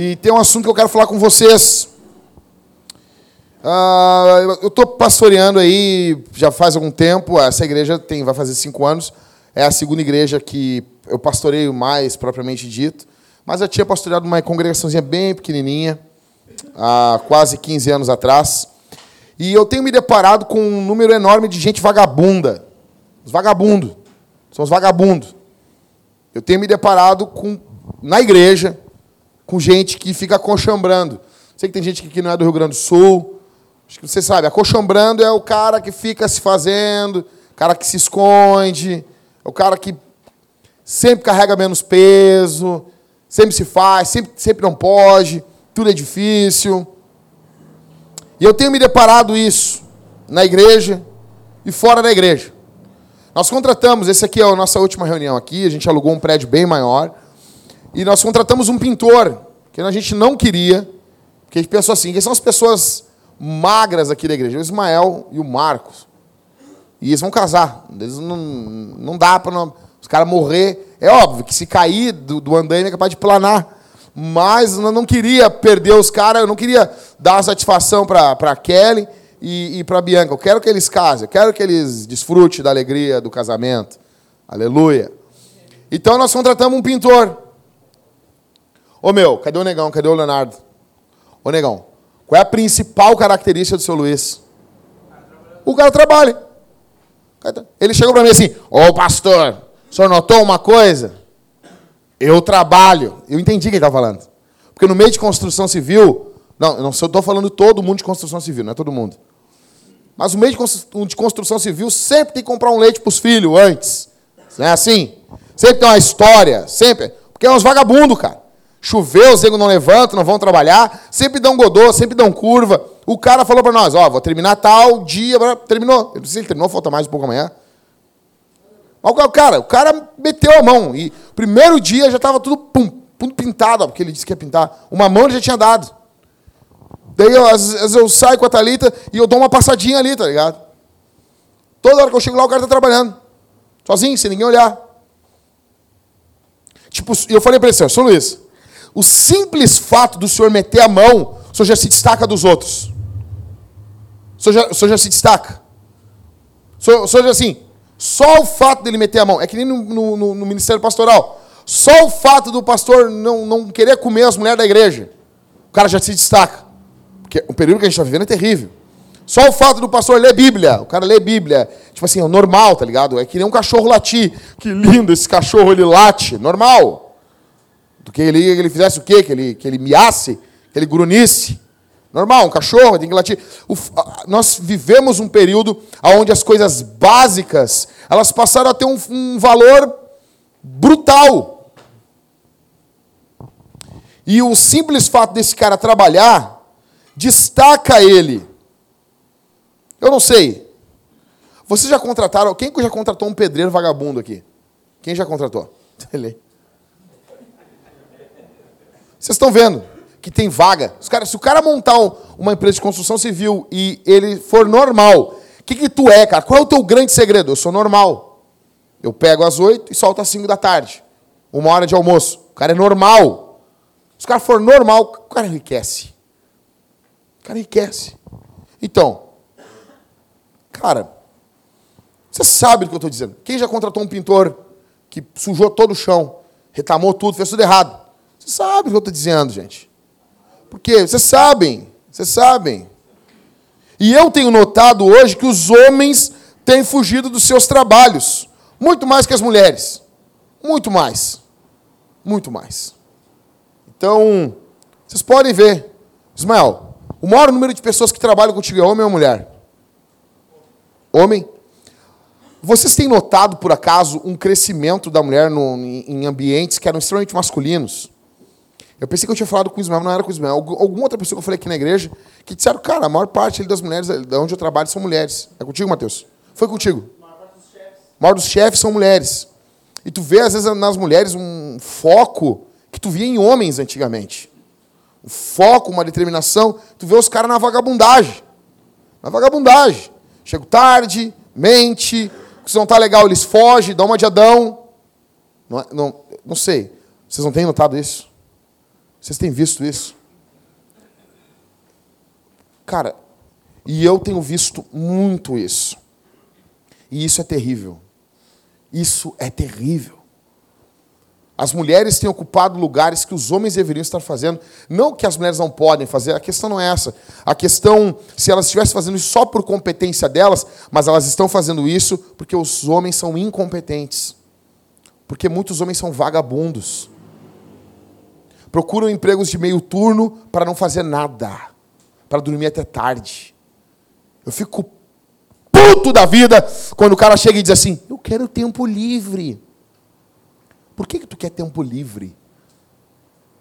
E tem um assunto que eu quero falar com vocês. Uh, eu estou pastoreando aí já faz algum tempo. Essa igreja tem, vai fazer cinco anos. É a segunda igreja que eu pastoreio mais, propriamente dito. Mas eu tinha pastoreado uma congregaçãozinha bem pequenininha, há quase 15 anos atrás. E eu tenho me deparado com um número enorme de gente vagabunda. Os vagabundos. São os vagabundos. Eu tenho me deparado com, na igreja com gente que fica acochambrando. Sei que tem gente que não é do Rio Grande do Sul. Acho que você sabe, acochambrando é o cara que fica se fazendo, cara que se esconde, é o cara que sempre carrega menos peso, sempre se faz, sempre, sempre não pode, tudo é difícil. E eu tenho me deparado isso na igreja e fora da igreja. Nós contratamos, esse aqui é a nossa última reunião aqui, a gente alugou um prédio bem maior, e nós contratamos um pintor, que a gente não queria, porque a gente pensou assim, quem são as pessoas magras aqui da igreja? O Ismael e o Marcos. E eles vão casar. Eles não, não dá para os caras morrer. É óbvio que se cair do, do andaime é capaz de planar. Mas eu não queria perder os caras, eu não queria dar satisfação para Kelly e, e para Bianca. Eu quero que eles casem, eu quero que eles desfrutem da alegria do casamento. Aleluia. Então nós contratamos um pintor. Ô meu, cadê o negão? Cadê o Leonardo? Ô negão, qual é a principal característica do seu Luiz? O cara trabalha. Ele chegou para mim assim: Ô pastor, o senhor notou uma coisa? Eu trabalho. Eu entendi o que ele estava falando. Porque no meio de construção civil, não, eu não estou falando todo mundo de construção civil, não é todo mundo. Mas no meio de construção civil sempre tem que comprar um leite para os filhos antes. Não é assim? Sempre tem uma história, sempre. Porque é uns vagabundos, cara. Choveu, os negros não levantam, não vão trabalhar, sempre dão godô, sempre dão curva. O cara falou para nós, ó, vou terminar tal dia, terminou. Eu não sei se ele terminou, falta mais um pouco amanhã. O cara, o cara meteu a mão e primeiro dia já estava tudo pum, tudo pintado, porque ele disse que ia pintar. Uma mão ele já tinha dado. Daí eu, às vezes eu saio com a Thalita e eu dou uma passadinha ali, tá ligado? Toda hora que eu chego lá, o cara está trabalhando. Sozinho, sem ninguém olhar. Tipo, eu falei para ele assim, São Luís, o simples fato do senhor meter a mão, o senhor já se destaca dos outros. O senhor já, o senhor já se destaca. O senhor, o senhor já assim, só o fato dele meter a mão, é que nem no, no, no ministério pastoral. Só o fato do pastor não, não querer comer as mulheres da igreja, o cara já se destaca. Porque o período que a gente está vivendo é terrível. Só o fato do pastor ler Bíblia, o cara lê Bíblia, tipo assim, é normal, tá ligado? É que nem um cachorro latir. Que lindo esse cachorro, ele late, normal. Do que ele, ele fizesse o quê? Que ele, que ele miasse, que ele grunisse. Normal, um cachorro tem que latir. Nós vivemos um período onde as coisas básicas elas passaram a ter um, um valor brutal. E o simples fato desse cara trabalhar destaca ele. Eu não sei. Vocês já contrataram? Quem já contratou um pedreiro vagabundo aqui? Quem já contratou? Vocês estão vendo que tem vaga. Cara, se o cara montar uma empresa de construção civil e ele for normal, o que, que tu é, cara? Qual é o teu grande segredo? Eu sou normal. Eu pego às oito e solto às cinco da tarde. Uma hora de almoço. O cara é normal. Se o cara for normal, o cara enriquece. O cara enriquece. Então, cara, você sabe do que eu estou dizendo. Quem já contratou um pintor que sujou todo o chão, retamou tudo, fez tudo errado? Vocês sabem o que eu estou dizendo, gente. Porque vocês sabem, vocês sabem. E eu tenho notado hoje que os homens têm fugido dos seus trabalhos, muito mais que as mulheres. Muito mais. Muito mais. Então, vocês podem ver. Ismael, o maior número de pessoas que trabalham contigo é homem ou mulher? Homem? Vocês têm notado, por acaso, um crescimento da mulher no, em ambientes que eram extremamente masculinos? Eu pensei que eu tinha falado com o Ismael, não era com o Ismael. Alguma outra pessoa que eu falei aqui na igreja, que disseram, cara, a maior parte das mulheres, de onde eu trabalho, são mulheres. É contigo, Matheus? Foi contigo. A maior dos chefes. Maior dos chefes são mulheres. E tu vê, às vezes, nas mulheres um foco que tu via em homens antigamente. Um foco, uma determinação. Tu vê os caras na vagabundagem. Na vagabundagem. Chego tarde, mente, se não tá legal, eles fogem, dão uma de Adão. Não, é, não, não sei. Vocês não têm notado isso? Vocês têm visto isso? Cara, e eu tenho visto muito isso. E isso é terrível. Isso é terrível. As mulheres têm ocupado lugares que os homens deveriam estar fazendo. Não que as mulheres não podem fazer, a questão não é essa. A questão, se elas estivessem fazendo isso só por competência delas, mas elas estão fazendo isso porque os homens são incompetentes. Porque muitos homens são vagabundos. Procuram empregos de meio turno para não fazer nada, para dormir até tarde. Eu fico puto da vida quando o cara chega e diz assim: Eu quero tempo livre. Por que, que tu quer tempo livre?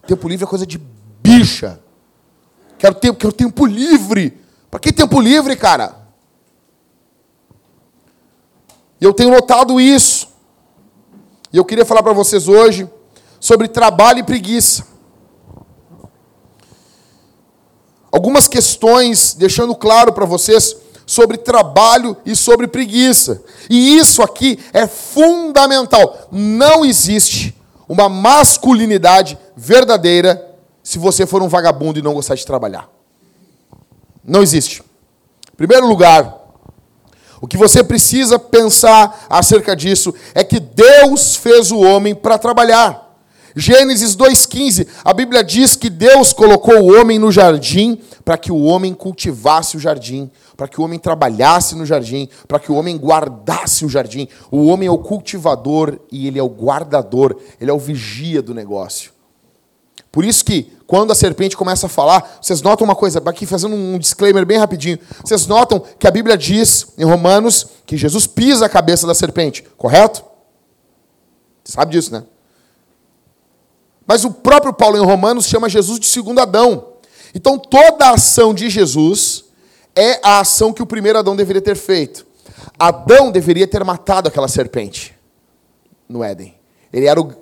Tempo livre é coisa de bicha. Quero tempo, quero tempo livre. Para que tempo livre, cara? E eu tenho notado isso. E eu queria falar para vocês hoje sobre trabalho e preguiça. Algumas questões, deixando claro para vocês sobre trabalho e sobre preguiça. E isso aqui é fundamental. Não existe uma masculinidade verdadeira se você for um vagabundo e não gostar de trabalhar. Não existe. Em primeiro lugar, o que você precisa pensar acerca disso é que Deus fez o homem para trabalhar. Gênesis 2,15, a Bíblia diz que Deus colocou o homem no jardim para que o homem cultivasse o jardim, para que o homem trabalhasse no jardim, para que o homem guardasse o jardim. O homem é o cultivador e ele é o guardador, ele é o vigia do negócio. Por isso que, quando a serpente começa a falar, vocês notam uma coisa, aqui fazendo um disclaimer bem rapidinho. Vocês notam que a Bíblia diz, em Romanos, que Jesus pisa a cabeça da serpente, correto? Você sabe disso, né? Mas o próprio Paulo em Romanos chama Jesus de segundo Adão. Então toda a ação de Jesus é a ação que o primeiro Adão deveria ter feito. Adão deveria ter matado aquela serpente no Éden. Ele era o.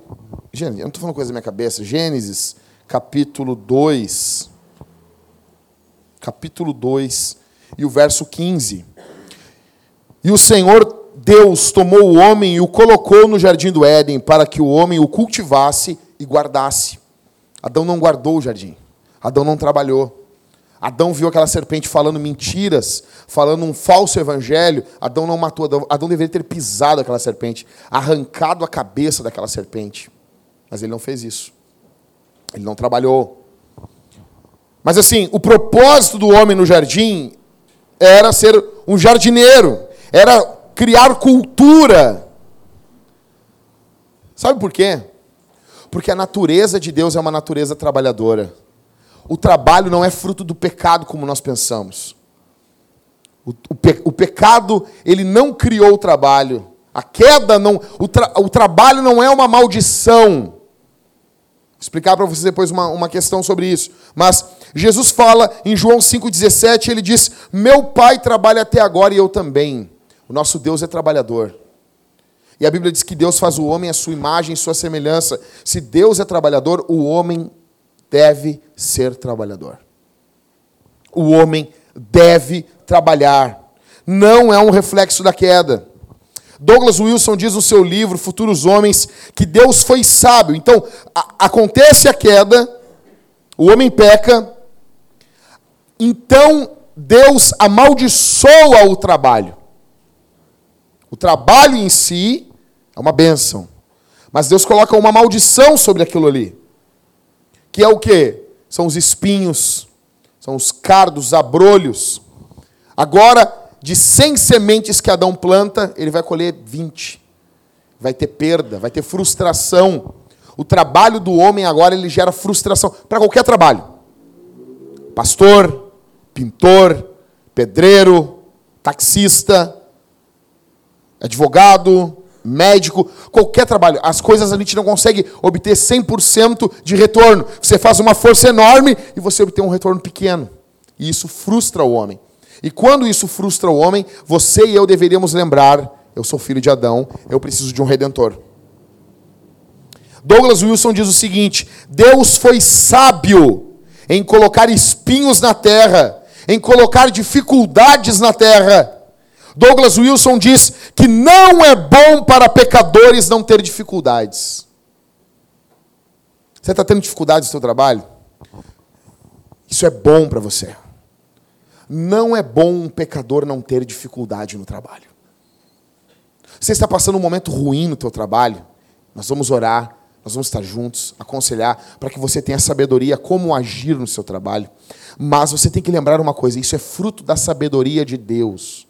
Gente, eu não estou falando coisa da minha cabeça. Gênesis, capítulo 2. Capítulo 2 e o verso 15. E o Senhor Deus tomou o homem e o colocou no jardim do Éden para que o homem o cultivasse e guardasse. Adão não guardou o jardim. Adão não trabalhou. Adão viu aquela serpente falando mentiras, falando um falso evangelho. Adão não matou. Adão, Adão deveria ter pisado aquela serpente, arrancado a cabeça daquela serpente. Mas ele não fez isso. Ele não trabalhou. Mas assim, o propósito do homem no jardim era ser um jardineiro, era criar cultura. Sabe por quê? Porque a natureza de Deus é uma natureza trabalhadora. O trabalho não é fruto do pecado como nós pensamos. O, o, pe, o pecado, ele não criou o trabalho. A queda não. O, tra, o trabalho não é uma maldição. Vou explicar para vocês depois uma, uma questão sobre isso. Mas Jesus fala em João 5,17, ele diz: Meu pai trabalha até agora e eu também. O nosso Deus é trabalhador. E a Bíblia diz que Deus faz o homem à sua imagem sua semelhança. Se Deus é trabalhador, o homem deve ser trabalhador. O homem deve trabalhar. Não é um reflexo da queda. Douglas Wilson diz no seu livro Futuros Homens que Deus foi sábio. Então, a, acontece a queda, o homem peca, então Deus amaldiçoa o trabalho. O trabalho em si é uma bênção. Mas Deus coloca uma maldição sobre aquilo ali. Que é o quê? São os espinhos, são os cardos, os abrolhos. Agora, de 100 sementes que Adão planta, ele vai colher 20. Vai ter perda, vai ter frustração. O trabalho do homem agora ele gera frustração para qualquer trabalho. Pastor, pintor, pedreiro, taxista, advogado, médico, qualquer trabalho. As coisas a gente não consegue obter 100% de retorno. Você faz uma força enorme e você obtém um retorno pequeno. E isso frustra o homem. E quando isso frustra o homem, você e eu deveríamos lembrar: eu sou filho de Adão, eu preciso de um redentor. Douglas Wilson diz o seguinte: Deus foi sábio em colocar espinhos na terra, em colocar dificuldades na terra Douglas Wilson diz que não é bom para pecadores não ter dificuldades. Você está tendo dificuldades no seu trabalho? Isso é bom para você. Não é bom um pecador não ter dificuldade no trabalho. Você está passando um momento ruim no teu trabalho? Nós vamos orar, nós vamos estar juntos, aconselhar para que você tenha sabedoria como agir no seu trabalho. Mas você tem que lembrar uma coisa: isso é fruto da sabedoria de Deus.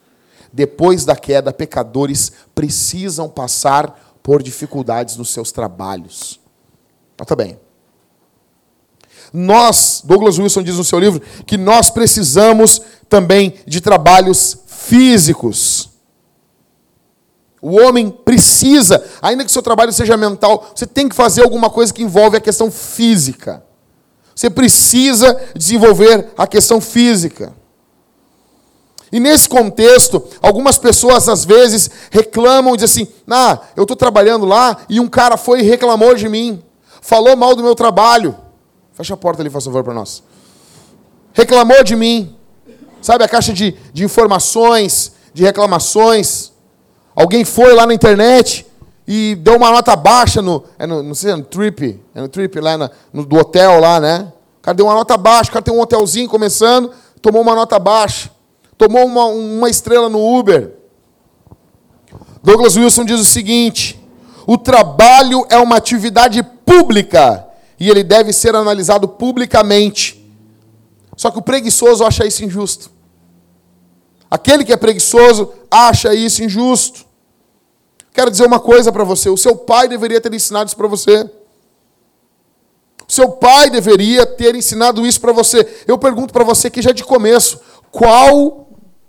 Depois da queda, pecadores precisam passar por dificuldades nos seus trabalhos. Nota bem. Nós, Douglas Wilson diz no seu livro, que nós precisamos também de trabalhos físicos. O homem precisa, ainda que seu trabalho seja mental, você tem que fazer alguma coisa que envolve a questão física. Você precisa desenvolver a questão física. E nesse contexto, algumas pessoas às vezes reclamam e dizem assim: Ah, eu estou trabalhando lá e um cara foi e reclamou de mim, falou mal do meu trabalho. Fecha a porta ali, faz favor, para nós. Reclamou de mim. Sabe a caixa de, de informações, de reclamações. Alguém foi lá na internet e deu uma nota baixa no, é no não sei, é no trip, é no trip lá na, no, do hotel lá, né? O cara deu uma nota baixa, o cara tem um hotelzinho começando, tomou uma nota baixa, tomou uma, uma estrela no Uber. Douglas Wilson diz o seguinte: o trabalho é uma atividade pública e ele deve ser analisado publicamente. Só que o preguiçoso acha isso injusto. Aquele que é preguiçoso acha isso injusto. Quero dizer uma coisa para você: o seu pai deveria ter ensinado isso para você. O seu pai deveria ter ensinado isso para você. Eu pergunto para você que já de começo, qual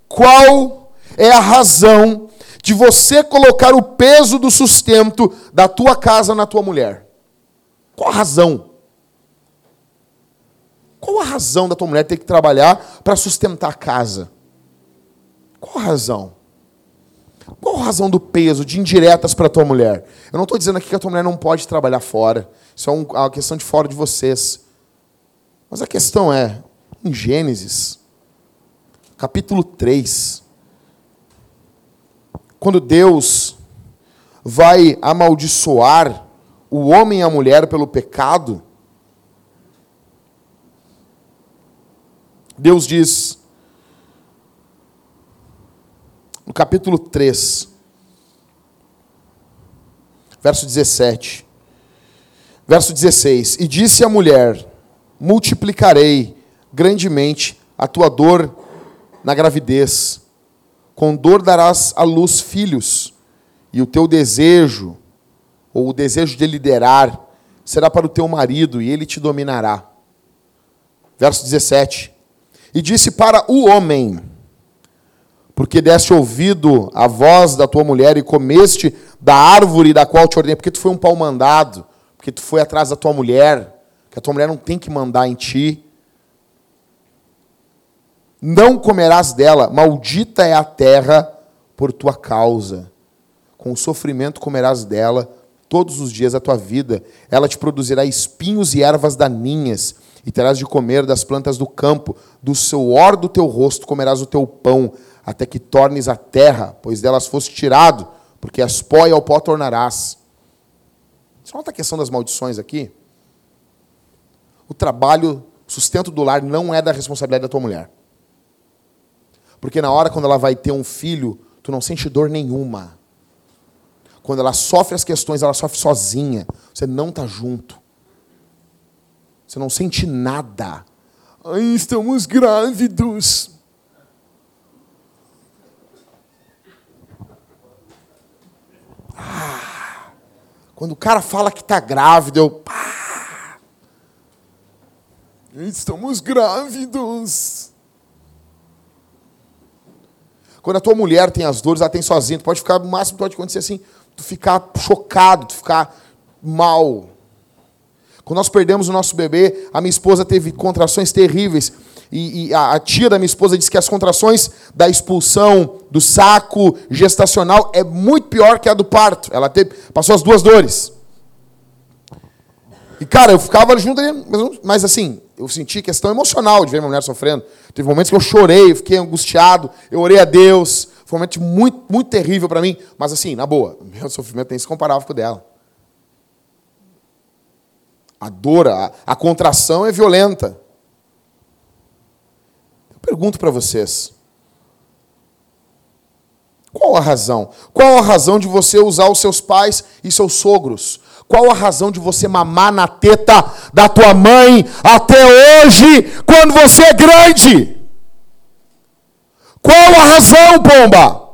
qual é a razão de você colocar o peso do sustento da tua casa na tua mulher? Qual a razão? Qual a razão da tua mulher ter que trabalhar para sustentar a casa? Qual a razão? Qual a razão do peso de indiretas para a tua mulher? Eu não estou dizendo aqui que a tua mulher não pode trabalhar fora. Isso é uma questão de fora de vocês. Mas a questão é, em Gênesis, capítulo 3, quando Deus vai amaldiçoar o homem e a mulher pelo pecado, Deus diz, no capítulo 3, verso 17. Verso 16: E disse a mulher: Multiplicarei grandemente a tua dor na gravidez, com dor darás à luz filhos, e o teu desejo, ou o desejo de liderar, será para o teu marido, e ele te dominará. Verso 17: E disse para o homem: porque deste ouvido à voz da tua mulher e comeste da árvore da qual te ordenei, porque tu foi um pau mandado, porque tu foi atrás da tua mulher, que a tua mulher não tem que mandar em ti. Não comerás dela, maldita é a terra por tua causa. Com sofrimento comerás dela todos os dias da tua vida. Ela te produzirá espinhos e ervas daninhas, e terás de comer das plantas do campo, do suor do teu rosto comerás o teu pão até que tornes a terra, pois delas foste tirado, porque as pó e ao pó tornarás. Você nota a questão das maldições aqui? O trabalho, sustento do lar não é da responsabilidade da tua mulher. Porque na hora quando ela vai ter um filho, tu não sente dor nenhuma. Quando ela sofre as questões, ela sofre sozinha. Você não está junto. Você não sente nada. Ai, estamos grávidos. Ah, quando o cara fala que está grávido, eu. Pá, estamos grávidos. Quando a tua mulher tem as dores, ela tem sozinha. Tu pode ficar, o máximo que pode acontecer assim, tu ficar chocado, tu ficar mal. Quando nós perdemos o nosso bebê, a minha esposa teve contrações terríveis. E, e a, a, tia da minha esposa disse que as contrações da expulsão do saco gestacional é muito pior que a do parto. Ela teve, passou as duas dores. E, cara, eu ficava junto, mas assim, eu senti questão emocional de ver minha mulher sofrendo. Teve momentos que eu chorei, eu fiquei angustiado, eu orei a Deus. Foi um momento muito, muito terrível para mim. Mas, assim, na boa, meu sofrimento nem se comparava com o dela. A dor, a, a contração é violenta. Eu pergunto para vocês: qual a razão? Qual a razão de você usar os seus pais e seus sogros? Qual a razão de você mamar na teta da tua mãe até hoje, quando você é grande? Qual a razão, pomba?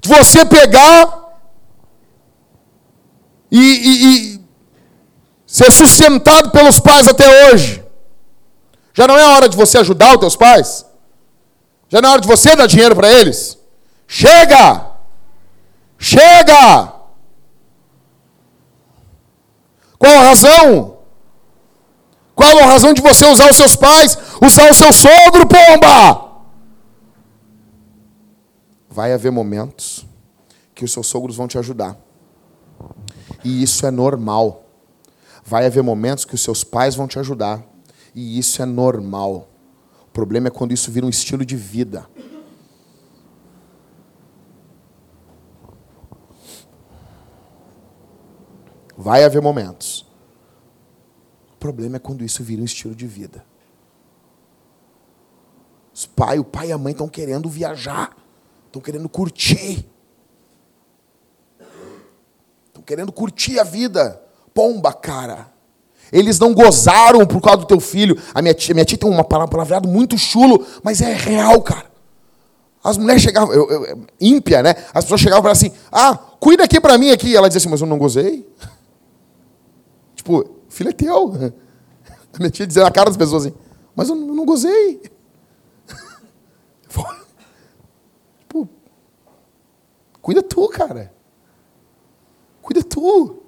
De você pegar e, e, e ser sustentado pelos pais até hoje? Já não é hora de você ajudar os teus pais? Já não é hora de você dar dinheiro para eles? Chega! Chega! Qual a razão? Qual a razão de você usar os seus pais, usar o seu sogro, pomba? Vai haver momentos que os seus sogros vão te ajudar. E isso é normal. Vai haver momentos que os seus pais vão te ajudar. E isso é normal. O problema é quando isso vira um estilo de vida. Vai haver momentos. O problema é quando isso vira um estilo de vida. Os pai, o pai e a mãe estão querendo viajar, estão querendo curtir. Estão querendo curtir a vida. Pomba, cara. Eles não gozaram por causa do teu filho. A minha tia, minha tia tem uma palavra muito chulo, mas é real, cara. As mulheres chegavam, eu, eu, ímpia, né? As pessoas chegavam para assim: ah, cuida aqui para mim aqui. Ela dizia assim, mas eu não gozei. Tipo, filho é teu. A minha tia dizia na cara das pessoas assim, mas eu não gozei. tipo, cuida tu, cara. Cuida tu.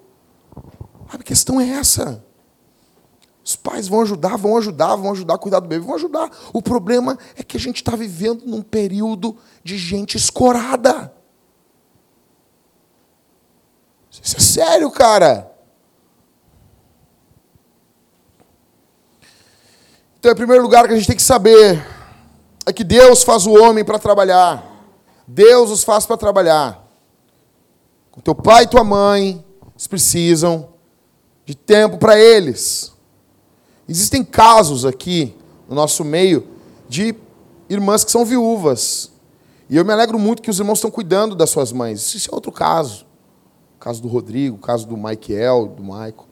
A questão é essa. Os pais vão ajudar, vão ajudar, vão ajudar a cuidar do bebê, vão ajudar. O problema é que a gente está vivendo num período de gente escorada. Isso é sério, cara. Então, em primeiro lugar, que a gente tem que saber é que Deus faz o homem para trabalhar. Deus os faz para trabalhar. O teu pai e tua mãe, eles precisam de tempo para eles. Existem casos aqui no nosso meio de irmãs que são viúvas. E eu me alegro muito que os irmãos estão cuidando das suas mães. Isso é outro caso. O caso do Rodrigo, o caso do Michael, do Michael.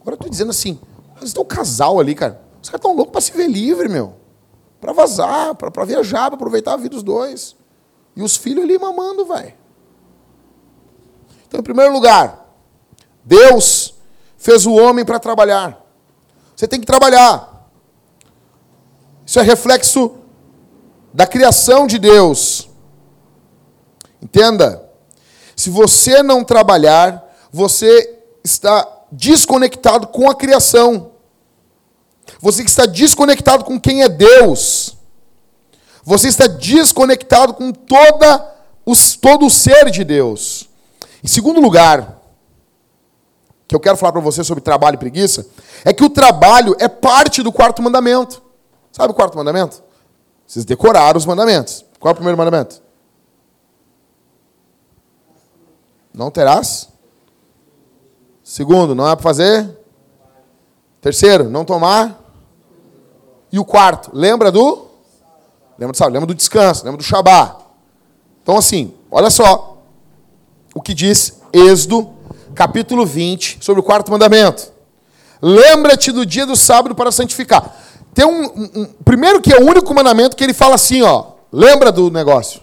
Agora eu estou dizendo assim, mas estão um casal ali, cara. Os caras estão loucos para se ver livre, meu. Para vazar, para viajar, para aproveitar a vida dos dois. E os filhos ali mamando, vai. Então, em primeiro lugar, Deus fez o homem para trabalhar. Você tem que trabalhar. Isso é reflexo da criação de Deus. Entenda. Se você não trabalhar, você está desconectado com a criação. Você que está desconectado com quem é Deus. Você está desconectado com toda os, todo o ser de Deus. Em segundo lugar, que eu quero falar para você sobre trabalho e preguiça, é que o trabalho é parte do quarto mandamento. Sabe o quarto mandamento? Vocês decoraram os mandamentos. Qual é o primeiro mandamento? Não terás. Segundo, não é para fazer. Terceiro, não tomar. E o quarto, lembra do? Lembra do sábado, lembra do descanso, lembra do Shabá. Então, assim, olha só o que diz Êxodo, capítulo 20, sobre o quarto mandamento. Lembra-te do dia do sábado para santificar. Tem um, um, Primeiro que é o único mandamento que ele fala assim, ó. Lembra do negócio.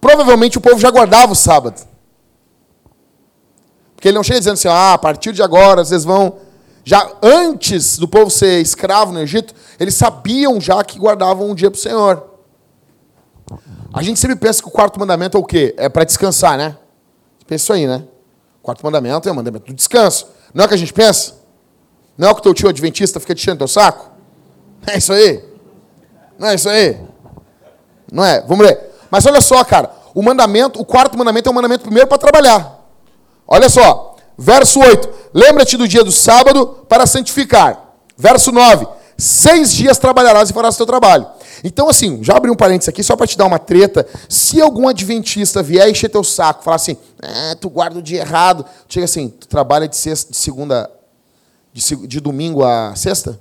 Provavelmente o povo já guardava o sábado. Porque ele não chega dizendo assim, ah, a partir de agora vocês vão já antes do povo ser escravo no Egito, eles sabiam já que guardavam um dia para o Senhor. A gente sempre pensa que o quarto mandamento é o quê? É para descansar, né? Pensa isso aí, né? O quarto mandamento é o mandamento do descanso. Não é o que a gente pensa? Não é o que teu tio adventista fica te enchendo teu saco? É isso aí? Não é isso aí? Não é? Vamos ler. Mas olha só, cara. O mandamento, o quarto mandamento é o mandamento primeiro para trabalhar. Olha só. Verso 8: Lembra-te do dia do sábado para santificar. Verso 9: Seis dias trabalharás e farás o teu trabalho. Então, assim, já abri um parênteses aqui só para te dar uma treta. Se algum adventista vier encher teu saco, falar assim, ah, tu guarda o dia errado, chega assim, tu trabalha de, sexta, de segunda De, de domingo a sexta?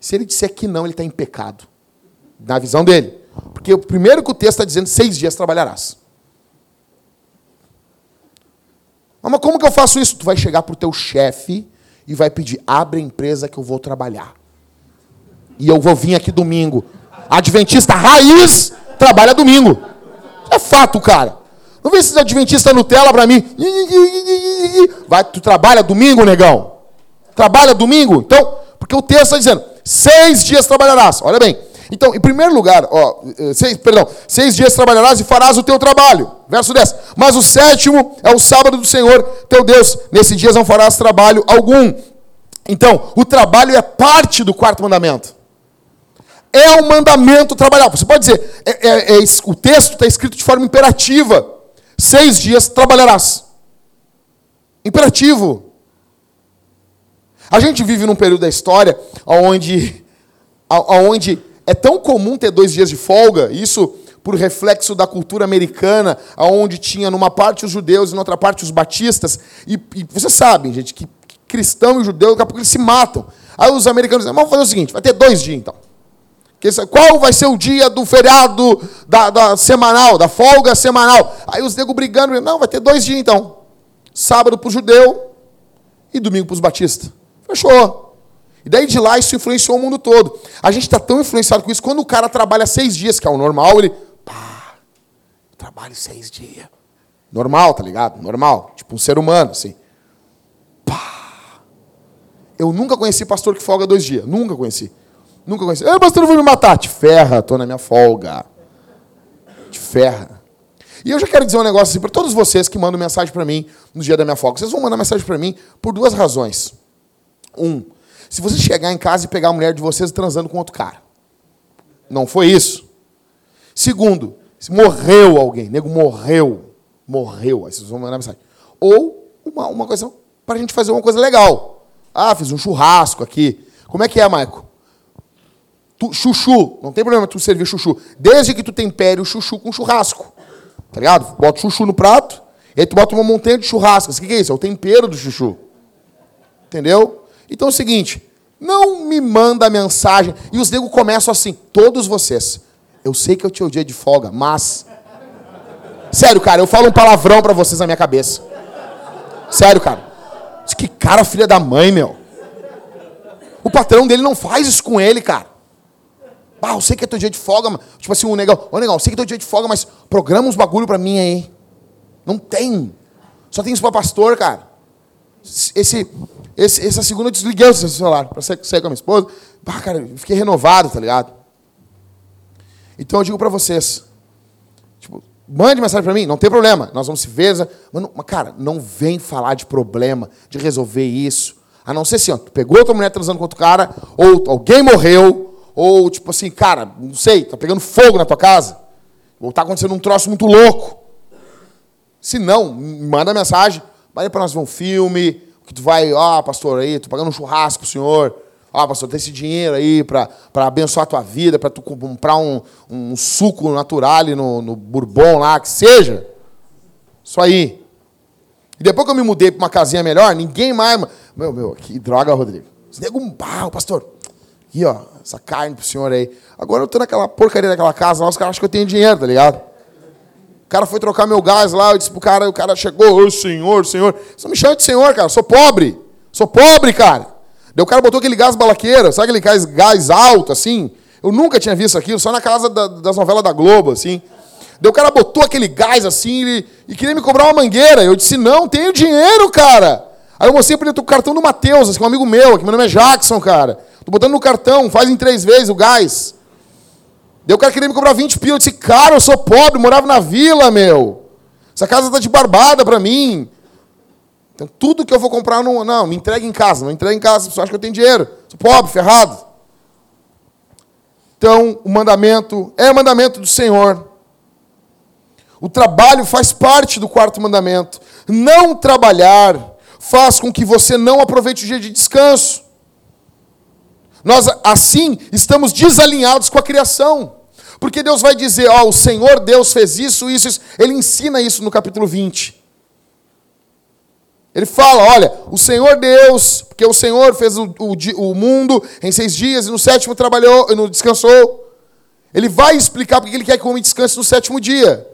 Se ele disser que não, ele está em pecado. Na visão dele. Porque o primeiro que o texto está dizendo, seis dias trabalharás. Mas como que eu faço isso? Tu vai chegar para o teu chefe e vai pedir, abre a empresa que eu vou trabalhar. E eu vou vir aqui domingo. Adventista raiz trabalha domingo. É fato, cara. Não vê esses adventistas Nutella para mim. Vai, tu trabalha domingo, negão? Trabalha domingo? Então, porque o texto está dizendo, seis dias trabalharás. Olha bem. Então, em primeiro lugar, ó, eh, seis, perdão, seis dias trabalharás e farás o teu trabalho. Verso 10. Mas o sétimo é o sábado do Senhor, teu Deus. Nesse dia não farás trabalho algum. Então, o trabalho é parte do quarto mandamento. É um mandamento trabalhar. Você pode dizer, é, é, é, o texto está escrito de forma imperativa. Seis dias trabalharás. Imperativo. A gente vive num período da história onde, onde é tão comum ter dois dias de folga, isso por reflexo da cultura americana, onde tinha numa parte os judeus e na outra parte os batistas. E, e você sabe, gente, que cristão e judeu, daqui a pouco eles se matam. Aí os americanos dizem, vamos fazer o seguinte, vai ter dois dias então. Qual vai ser o dia do feriado da, da semanal, da folga semanal? Aí os negros brigando, não, vai ter dois dias então. Sábado para o judeu e domingo para os batistas. Fechou. E daí de lá isso influenciou o mundo todo. A gente está tão influenciado com isso, quando o cara trabalha seis dias, que é o normal, ele. Pá, trabalho seis dias. Normal, tá ligado? Normal. Tipo um ser humano, assim. Pá. Eu nunca conheci pastor que folga dois dias. Nunca conheci. Nunca conheci. Pastor, eu vou me matar. Te ferra, tô na minha folga. Te ferra. E eu já quero dizer um negócio assim para todos vocês que mandam mensagem para mim no dia da minha folga. Vocês vão mandar mensagem para mim por duas razões. Um, se você chegar em casa e pegar a mulher de vocês transando com outro cara. Não foi isso. Segundo, se morreu alguém, nego morreu, morreu, aí vocês vão mandar mensagem. Ou uma, uma coisa para a gente fazer uma coisa legal. Ah, fiz um churrasco aqui. Como é que é, Maico? Chuchu, não tem problema tu servir chuchu. Desde que tu tempere o chuchu com churrasco. Tá ligado? Bota chuchu no prato, e aí tu bota uma montanha de churrasco. O que é isso? É o tempero do chuchu. Entendeu? Então é o seguinte, não me manda mensagem. E os negros começam assim, todos vocês. Eu sei que eu tinha o dia de folga, mas. Sério, cara, eu falo um palavrão para vocês na minha cabeça. Sério, cara. Que cara, filha da mãe, meu. O patrão dele não faz isso com ele, cara. Ah, eu sei que é teu dia de folga, mas... tipo assim, um negão, ô negão, eu sei que é teu dia de folga, mas programa uns bagulho pra mim aí. Não tem. Só tem isso pra pastor, cara. Esse, esse, essa segunda eu desliguei o celular para sair, com a minha esposa. Cara, eu fiquei renovado, tá ligado? Então eu digo para vocês, tipo, mande mensagem para mim, não tem problema, nós vamos se ver. Mas, não, mas, cara, não vem falar de problema, de resolver isso. A não ser assim, ó, tu pegou a tua mulher transando com outro cara, ou alguém morreu, ou tipo assim, cara, não sei, tá pegando fogo na tua casa, ou tá acontecendo um troço muito louco. Se não, manda mensagem, vai para nós ver um filme, que tu vai, ó, oh, pastor, aí, tô pagando um churrasco pro senhor. Ó, oh, pastor, tem esse dinheiro aí para abençoar a tua vida, para tu comprar um, um suco natural no, no Bourbon lá, que seja. Isso aí. E depois que eu me mudei para uma casinha melhor, ninguém mais. Meu, meu, que droga, Rodrigo. Esse nego, ah, pastor. Aqui, ó, essa carne pro senhor aí. Agora eu tô naquela porcaria daquela casa lá, os caras acham que eu tenho dinheiro, tá ligado? O cara foi trocar meu gás lá, eu disse pro cara, o cara chegou, ô senhor, senhor. Você me chama de senhor, cara, sou pobre. Sou pobre, cara. Daí o cara botou aquele gás balaqueira, sabe aquele gás, gás alto, assim? Eu nunca tinha visto aquilo, só na casa da, das novelas da Globo, assim. Daí o cara botou aquele gás assim e, queria me cobrar uma mangueira. Eu disse, não, tenho dinheiro, cara. Aí eu mostrei para ele o cartão do Matheus, que é um amigo meu, que meu nome é Jackson, cara. Tô botando no cartão, faz em três vezes o gás. Daí o cara queria me cobrar 20 pila. Eu disse, cara, eu sou pobre, morava na vila, meu. Essa casa tá de barbada para mim. Então, tudo que eu vou comprar, não, não, me entregue em casa. Não entregue em casa, você acha que eu tenho dinheiro. Sou pobre, ferrado. Então, o mandamento é o mandamento do Senhor. O trabalho faz parte do quarto mandamento. Não trabalhar faz com que você não aproveite o dia de descanso. Nós, assim, estamos desalinhados com a criação. Porque Deus vai dizer, ó, o Senhor Deus fez isso, isso, isso. Ele ensina isso no capítulo 20. Ele fala: olha, o Senhor Deus, porque o Senhor fez o, o, o mundo em seis dias e no sétimo trabalhou, no descansou. Ele vai explicar porque ele quer que o homem descanse no sétimo dia.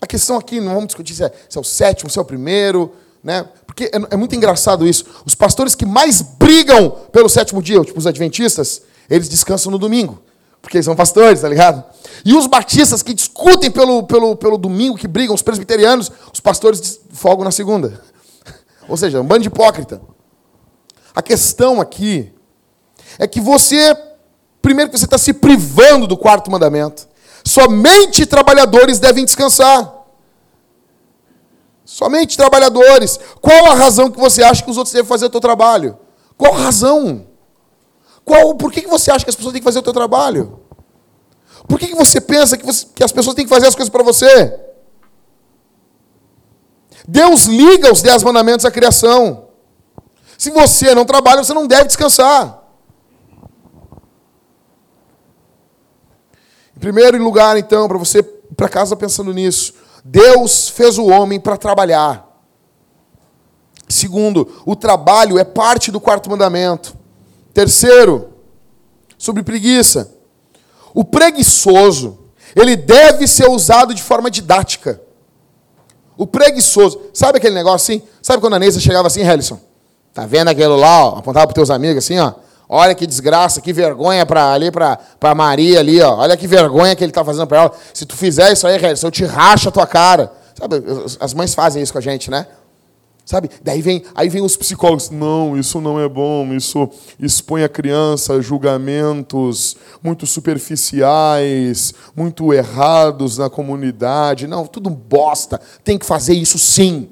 A questão aqui, não vamos discutir se é, se é o sétimo, se é o primeiro, né? Porque é, é, muito engraçado isso. Os pastores que mais brigam pelo sétimo dia, tipo os adventistas, eles descansam no domingo. Porque são pastores, tá ligado? E os batistas que discutem pelo, pelo, pelo domingo, que brigam, os presbiterianos, os pastores folgam na segunda. Ou seja, um bando de hipócrita. A questão aqui é que você, primeiro que você está se privando do quarto mandamento. Somente trabalhadores devem descansar. Somente trabalhadores. Qual a razão que você acha que os outros devem fazer o seu trabalho? Qual a razão? Qual, por que você acha que as pessoas têm que fazer o seu trabalho? Por que você pensa que, você, que as pessoas têm que fazer as coisas para você? Deus liga os dez mandamentos à criação. Se você não trabalha, você não deve descansar. Em primeiro lugar, então, para você para casa pensando nisso, Deus fez o homem para trabalhar. Segundo, o trabalho é parte do quarto mandamento. Terceiro, sobre preguiça. O preguiçoso, ele deve ser usado de forma didática. O preguiçoso, sabe aquele negócio assim? Sabe quando a Neisa chegava assim, Helison? Tá vendo aquilo lá, ó? Apontava para teus amigos assim, ó. Olha que desgraça, que vergonha para ali para Maria ali, ó. Olha que vergonha que ele está fazendo para ela. Se tu fizer isso aí, eu te racho a tua cara. Sabe, as mães fazem isso com a gente, né? Sabe? Daí vem, aí vem os psicólogos. Não, isso não é bom. Isso expõe a criança a julgamentos muito superficiais, muito errados na comunidade. Não, tudo bosta. Tem que fazer isso sim.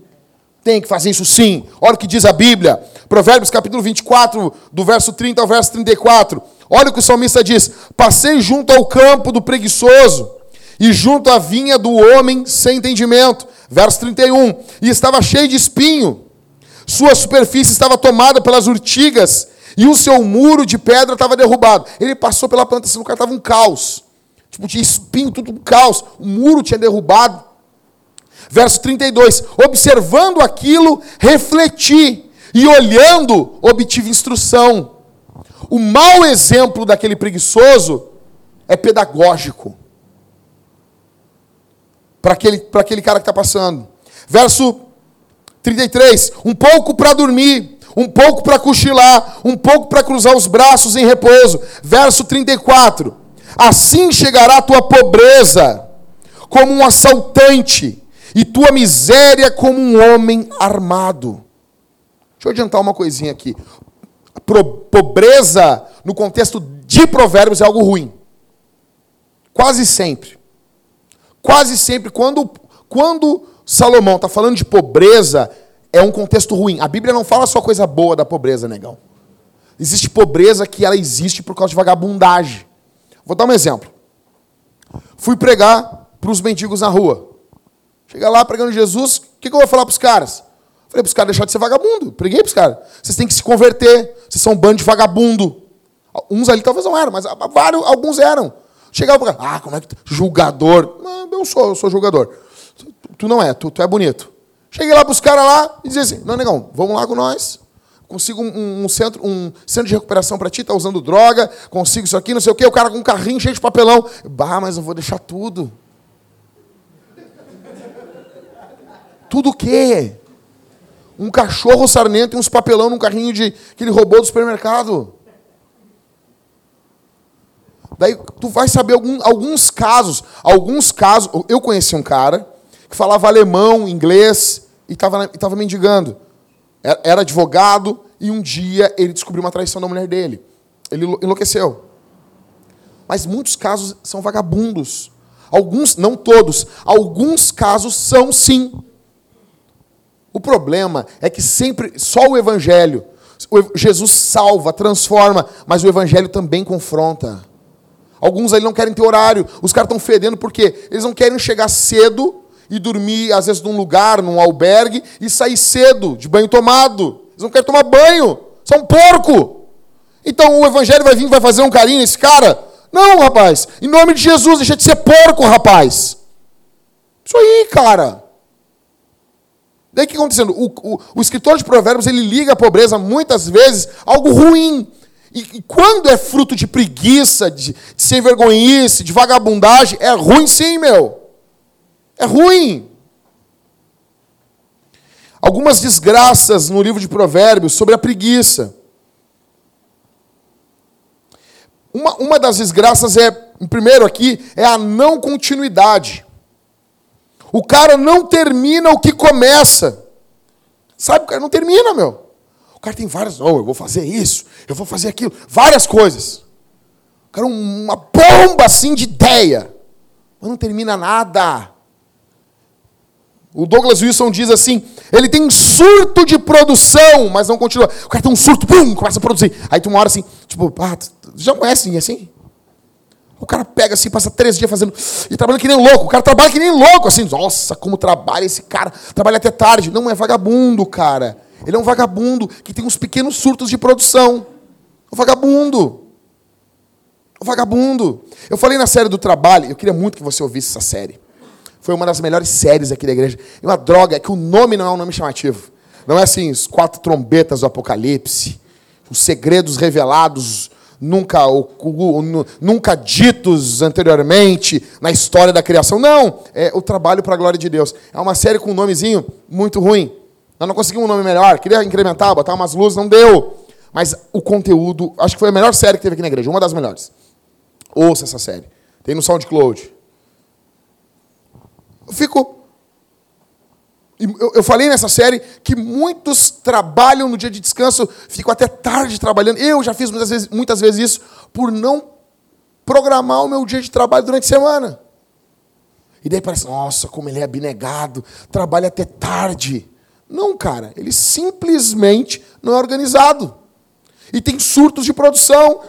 Tem que fazer isso sim. Olha o que diz a Bíblia. Provérbios capítulo 24, do verso 30 ao verso 34. Olha o que o salmista diz: Passei junto ao campo do preguiçoso e junto à vinha do homem sem entendimento. Verso 31. E estava cheio de espinho. Sua superfície estava tomada pelas urtigas e o seu muro de pedra estava derrubado. Ele passou pela plantação, o cara estava um caos. Tipo, tinha espinho, tudo um caos. O muro tinha derrubado. Verso 32: Observando aquilo, refleti, e olhando, obtive instrução. O mau exemplo daquele preguiçoso é pedagógico para aquele, aquele cara que está passando. Verso 33: Um pouco para dormir, um pouco para cochilar, um pouco para cruzar os braços em repouso. Verso 34: Assim chegará a tua pobreza, como um assaltante e tua miséria como um homem armado. Deixa eu adiantar uma coisinha aqui. Pobreza, no contexto de provérbios, é algo ruim. Quase sempre. Quase sempre, quando, quando Salomão está falando de pobreza, é um contexto ruim. A Bíblia não fala só coisa boa da pobreza, negão. Existe pobreza que ela existe por causa de vagabundagem. Vou dar um exemplo. Fui pregar para os mendigos na rua. Chega lá pregando Jesus, o que, que eu vou falar para os caras? Falei para os caras deixar de ser vagabundo. Preguei para os caras. Vocês têm que se converter. Vocês são um bando de vagabundo. Uns ali talvez não eram, mas vários, alguns eram. Chegava o cara, ah, como é que. Tá? Julgador. Não, eu sou, eu sou julgador. Tu, tu não é, tu, tu é bonito. Cheguei lá para os caras lá e dizia assim: não, negão, vamos lá com nós. Consigo um, um centro, um centro de recuperação para ti, tá usando droga, consigo isso aqui, não sei o quê. O cara com um carrinho cheio de papelão. Bah, mas eu vou deixar tudo. Tudo o quê? Um cachorro sarnento e uns papelão num carrinho de, que ele roubou do supermercado. Daí tu vai saber algum, alguns casos. Alguns casos. Eu conheci um cara que falava alemão, inglês e estava tava mendigando. Era advogado e um dia ele descobriu uma traição da mulher dele. Ele enlouqueceu. Mas muitos casos são vagabundos. Alguns, não todos, alguns casos são sim. O problema é que sempre só o evangelho, Jesus salva, transforma, mas o evangelho também confronta. Alguns ali não querem ter horário, os caras estão fedendo porque eles não querem chegar cedo e dormir, às vezes, num lugar, num albergue, e sair cedo, de banho tomado. Eles não querem tomar banho, são porco. Então o evangelho vai vir vai fazer um carinho nesse cara? Não, rapaz. Em nome de Jesus, deixa de ser porco, rapaz. Isso aí, cara. Daí o que está acontecendo? O, o, o, escritor de provérbios, ele liga a pobreza, muitas vezes, algo ruim. E, e quando é fruto de preguiça, de, de sem vergonhice, de vagabundagem, é ruim sim, meu. É ruim. Algumas desgraças no livro de provérbios sobre a preguiça. Uma, uma das desgraças é, primeiro aqui, é a não continuidade. O cara não termina o que começa. Sabe, o cara não termina, meu. Cara tem várias, oh, eu vou fazer isso, eu vou fazer aquilo, várias coisas. O cara uma bomba assim de ideia, mas não termina nada. O Douglas Wilson diz assim: ele tem surto de produção, mas não continua. O cara tem um surto, pum, começa a produzir. Aí tu uma hora assim, tipo, ah, já conhece assim? O cara pega assim, passa três dias fazendo. E trabalha que nem louco. O cara trabalha que nem louco, assim. Nossa, como trabalha esse cara. Trabalha até tarde. Não é vagabundo, cara. Ele é um vagabundo que tem uns pequenos surtos de produção. O vagabundo. O vagabundo. Eu falei na série do trabalho, eu queria muito que você ouvisse essa série. Foi uma das melhores séries aqui da igreja. E uma droga, é que o nome não é um nome chamativo. Não é assim, os quatro trombetas do Apocalipse, os segredos revelados nunca, nunca ditos anteriormente na história da criação. Não, é o trabalho para a glória de Deus. É uma série com um nomezinho muito ruim. Nós não conseguimos um nome melhor. Queria incrementar, botar umas luzes, não deu. Mas o conteúdo, acho que foi a melhor série que teve aqui na igreja, uma das melhores. Ouça essa série. Tem no SoundCloud. Eu fico eu, falei nessa série que muitos trabalham no dia de descanso, ficam até tarde trabalhando. Eu já fiz muitas vezes, muitas vezes isso por não programar o meu dia de trabalho durante a semana. E daí parece, nossa, como ele é abnegado, trabalha até tarde. Não, cara, ele simplesmente não é organizado. E tem surtos de produção.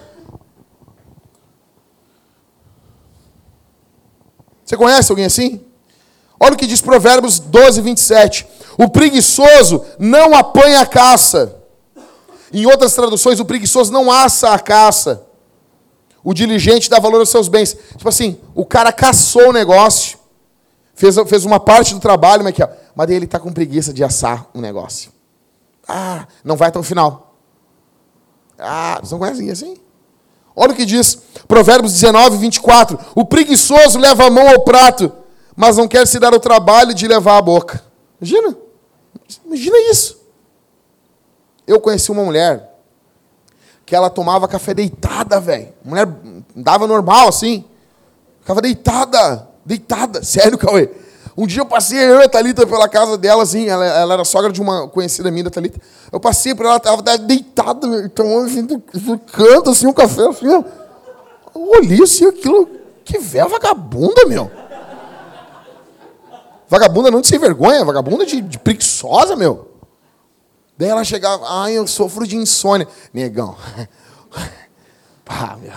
Você conhece alguém assim? Olha o que diz Provérbios 12, 27. O preguiçoso não apanha a caça. Em outras traduções, o preguiçoso não assa a caça. O diligente dá valor aos seus bens. Tipo assim, o cara caçou o negócio, fez, fez uma parte do trabalho, mas, aqui, ó, mas ele está com preguiça de assar o um negócio. Ah, não vai até o final. Ah, vocês não conhecem assim? Olha o que diz Provérbios 19, 24. O preguiçoso leva a mão ao prato mas não quer se dar o trabalho de levar a boca. Imagina. Imagina isso. Eu conheci uma mulher que ela tomava café deitada, velho. Mulher dava normal assim. Ficava deitada, deitada. Sério, Cauê. Um dia eu passei, eu e a Thalita pela casa dela, assim, ela, ela era sogra de uma conhecida minha, da Thalita. Eu passei por ela, ela estava deitada, tomando assim, do canto, assim, um café, assim, ó. Eu olhei assim, aquilo, que velho vagabunda, meu. Vagabunda não de sem vergonha, vagabunda de, de preguiçosa, meu. Daí ela chegava, ai, eu sofro de insônia. Negão. Pá, meu.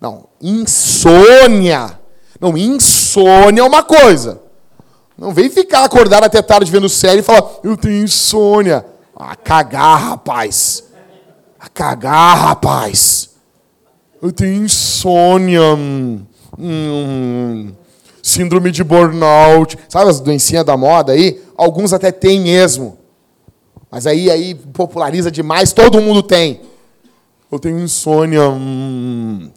Não, insônia. Não, insônia é uma coisa. Não vem ficar acordado até tarde vendo série e falar, eu tenho insônia. Ah, cagar, rapaz. A cagar, rapaz. Eu tenho insônia. Hum, síndrome de burnout, sabe as doencinhas da moda aí? Alguns até têm mesmo. Mas aí, aí populariza demais, todo mundo tem. Eu tenho insônia. Hum,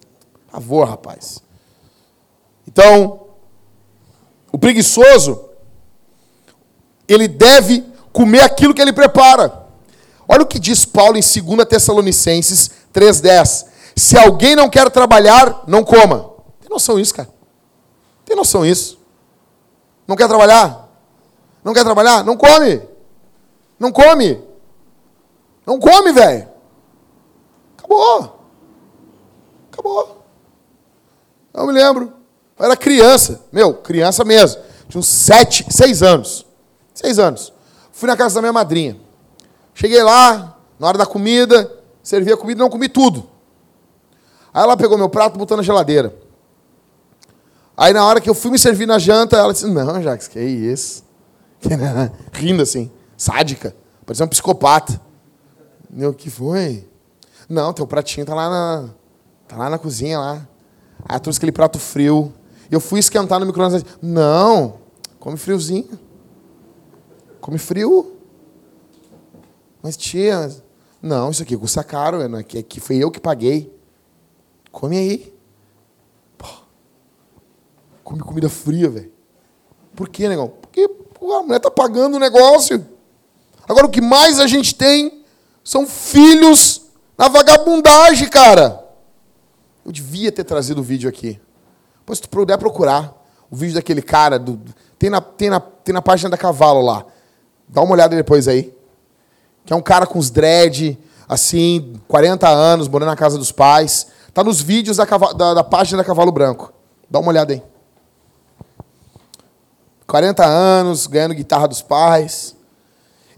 favor, rapaz. Então, o preguiçoso, ele deve comer aquilo que ele prepara. Olha o que diz Paulo em 2 Tessalonicenses 3,10. Se alguém não quer trabalhar, não coma. Tem noção disso, cara? Tem noção isso? Não quer trabalhar? Não quer trabalhar? Não come. Não come. Não come, velho. Acabou. Acabou. Eu me lembro. Eu era criança. Meu, criança mesmo. Tinha uns sete, seis anos. Seis anos. Fui na casa da minha madrinha. Cheguei lá, na hora da comida, servi a comida e não comi tudo. Aí ela pegou meu prato e botou na geladeira. Aí na hora que eu fui me servir na janta, ela disse, não, Jacques, que isso? Rindo assim, sádica, parecia um psicopata. O que foi? Não, teu pratinho tá lá na, tá lá na cozinha lá. Aí trouxe aquele prato frio. Eu fui esquentar no micro-ondas. Não, come friozinho. come frio. Mas tia, não, isso aqui custa caro, não é que, que foi eu que paguei. Come aí. Pô, come comida fria, velho. Por quê, negão? Porque pô, a mulher tá pagando o negócio. Agora o que mais a gente tem são filhos na vagabundagem, cara. Eu devia ter trazido o vídeo aqui. Pois se tu puder procurar o vídeo daquele cara, do, tem, na, tem, na, tem na página da Cavalo lá. Dá uma olhada depois aí. Que é um cara com os dread, assim, 40 anos, morando na casa dos pais. Tá nos vídeos da, da, da página da Cavalo Branco. Dá uma olhada aí. 40 anos, ganhando guitarra dos pais.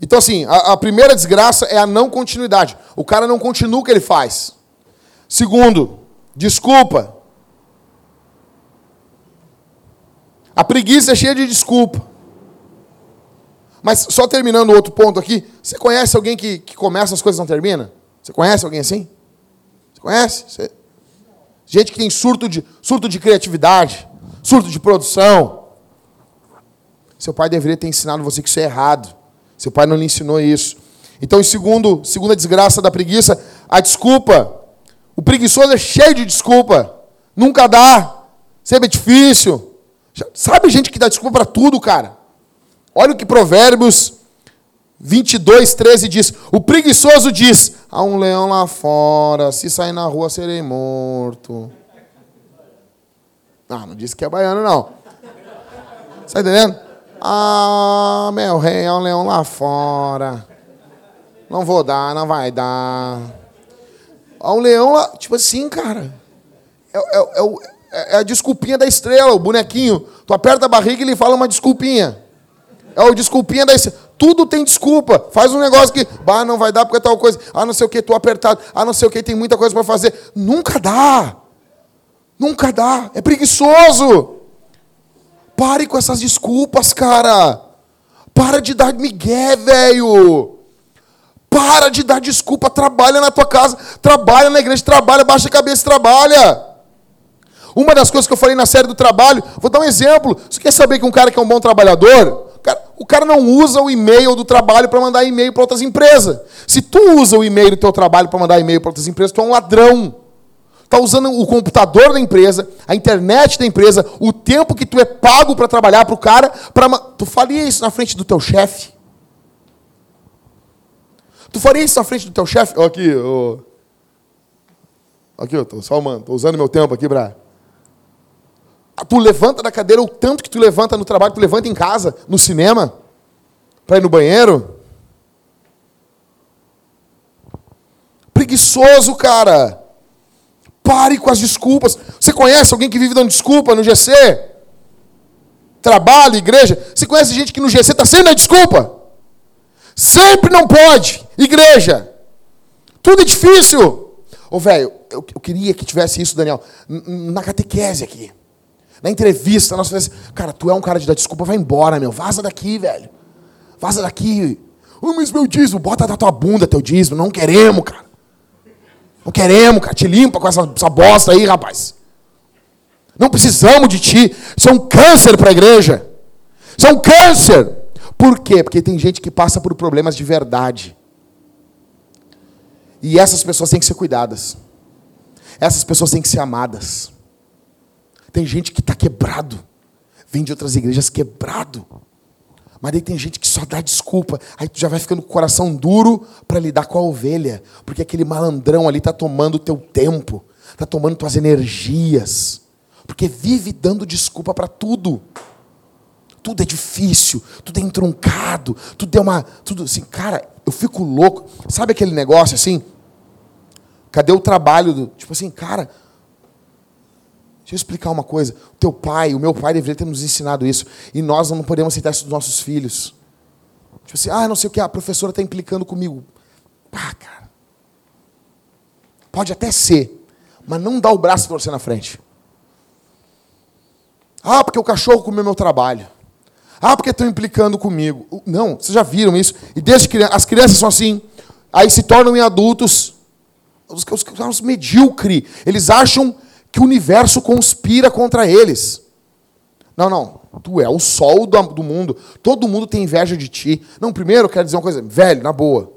Então, assim, a, a, primeira desgraça é a não continuidade. O cara não continua o que ele faz. Segundo, desculpa. A preguiça é cheia de desculpa. Mas só terminando outro ponto aqui, você conhece alguém que, que começa as coisas e não termina? Você conhece alguém assim? Você conhece? Você... Gente que tem surto de, surto de criatividade, surto de produção. Seu pai deveria ter ensinado você que isso é errado. Seu pai não lhe ensinou isso. Então, em segundo, segunda desgraça da preguiça, a desculpa. O preguiçoso é cheio de desculpa. Nunca dá. Sempre é difícil. Sabe gente que dá desculpa para tudo, cara? Olha o que Provérbios 22, 13 diz. O preguiçoso diz: Há um leão lá fora, se sair na rua serei morto. Ah, não disse que é baiano, não. Está entendendo? Ah, meu rei, há um leão lá fora. Não vou dar, não vai dar. Há um leão lá, tipo assim, cara. É, é, é, é, é a desculpinha da estrela, o bonequinho. Tu aperta a barriga e ele fala uma desculpinha. É o desculpinha da estrela. Tudo tem desculpa. Faz um negócio que, bah, não vai dar porque é tal coisa. Ah, não sei o que, tô apertado. Ah, não sei o que, tem muita coisa para fazer. Nunca dá. Nunca dá. É preguiçoso. Pare com essas desculpas, cara. Para de dar migué, velho. Para de dar desculpa. Trabalha na tua casa, trabalha na igreja, trabalha, baixa a cabeça, trabalha. Uma das coisas que eu falei na série do trabalho, vou dar um exemplo. Você quer saber que um cara que é um bom trabalhador, o cara, o cara não usa o e-mail do trabalho para mandar e-mail para outras empresas. Se tu usa o e-mail do teu trabalho para mandar e-mail para outras empresas, tu é um ladrão. Está usando o computador da empresa, a internet da empresa, o tempo que tu é pago para trabalhar para o cara, para tu faria isso na frente do teu chefe? Tu faria isso na frente do teu chefe? Aqui, oh. aqui eu estou só mano, estou usando meu tempo aqui para Tu levanta da cadeira o tanto que tu levanta no trabalho, tu levanta em casa, no cinema, para ir no banheiro. Preguiçoso, cara. Pare com as desculpas. Você conhece alguém que vive dando desculpa no GC? Trabalho, igreja. Você conhece gente que no GC está sempre na desculpa? Sempre não pode. Igreja. Tudo é difícil. Ô, velho, eu, eu queria que tivesse isso, Daniel, na catequese aqui. Na entrevista, nós falamos assim, cara, tu é um cara de dar desculpa, vai embora, meu. Vaza daqui, velho. Vaza daqui. Oh, mas meu dízimo, bota da tua bunda teu dízimo. Não queremos, cara. Não queremos, cara. Te limpa com essa, essa bosta aí, rapaz. Não precisamos de ti. Isso é um câncer para a igreja. Isso é um câncer. Por quê? Porque tem gente que passa por problemas de verdade. E essas pessoas têm que ser cuidadas. Essas pessoas têm que ser amadas. Tem gente que está quebrado, vem de outras igrejas quebrado. Mas aí tem gente que só dá desculpa. Aí tu já vai ficando com o coração duro para lidar com a ovelha. Porque aquele malandrão ali está tomando o teu tempo, está tomando tuas energias. Porque vive dando desculpa para tudo. Tudo é difícil, tudo é entroncado, tudo é uma. Tudo assim, cara, eu fico louco. Sabe aquele negócio assim? Cadê o trabalho do. Tipo assim, cara, Deixa eu explicar uma coisa. O teu pai, o meu pai deveria ter nos ensinado isso. E nós não podemos aceitar isso dos nossos filhos. Tipo assim, ah, não sei o que, a professora está implicando comigo. Ah, cara. Pode até ser, mas não dá o braço para na frente. Ah, porque o cachorro comeu meu trabalho. Ah, porque estão implicando comigo. Não, vocês já viram isso. E desde as crianças são assim, aí se tornam em adultos. Os, os medíocres. Eles acham que o universo conspira contra eles. Não, não. Tu é o sol do, do mundo. Todo mundo tem inveja de ti. Não, primeiro eu quero dizer uma coisa. Velho, na boa.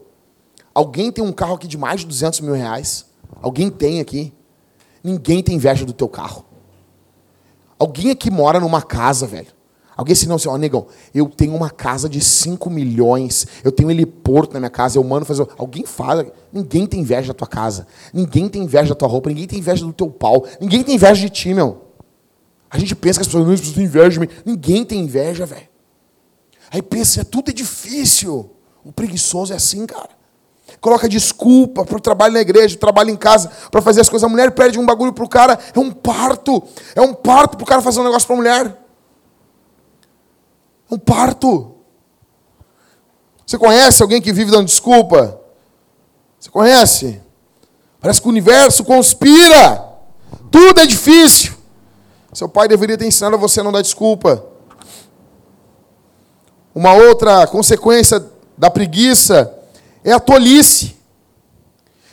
Alguém tem um carro aqui de mais de 200 mil reais? Alguém tem aqui? Ninguém tem inveja do teu carro. Alguém aqui mora numa casa, velho. Alguém assim, não, ó, negão, eu tenho uma casa de 5 milhões, eu tenho um heliporto na minha casa, eu mando fazer. Alguém fala, ninguém tem inveja da tua casa, ninguém tem inveja da tua roupa, ninguém tem inveja do teu pau, ninguém tem inveja de ti, meu. A gente pensa que as pessoas, têm inveja de mim. Ninguém tem inveja, velho. Aí pensa, tudo é difícil. O preguiçoso é assim, cara. Coloca desculpa para o trabalho na igreja, trabalho em casa, para fazer as coisas. A mulher perde um bagulho para o cara, é um parto. É um parto para o cara fazer um negócio para a mulher. Um parto. Você conhece alguém que vive dando desculpa? Você conhece? Parece que o universo conspira. Tudo é difícil. Seu pai deveria ter ensinado a você a não dar desculpa. Uma outra consequência da preguiça é a tolice,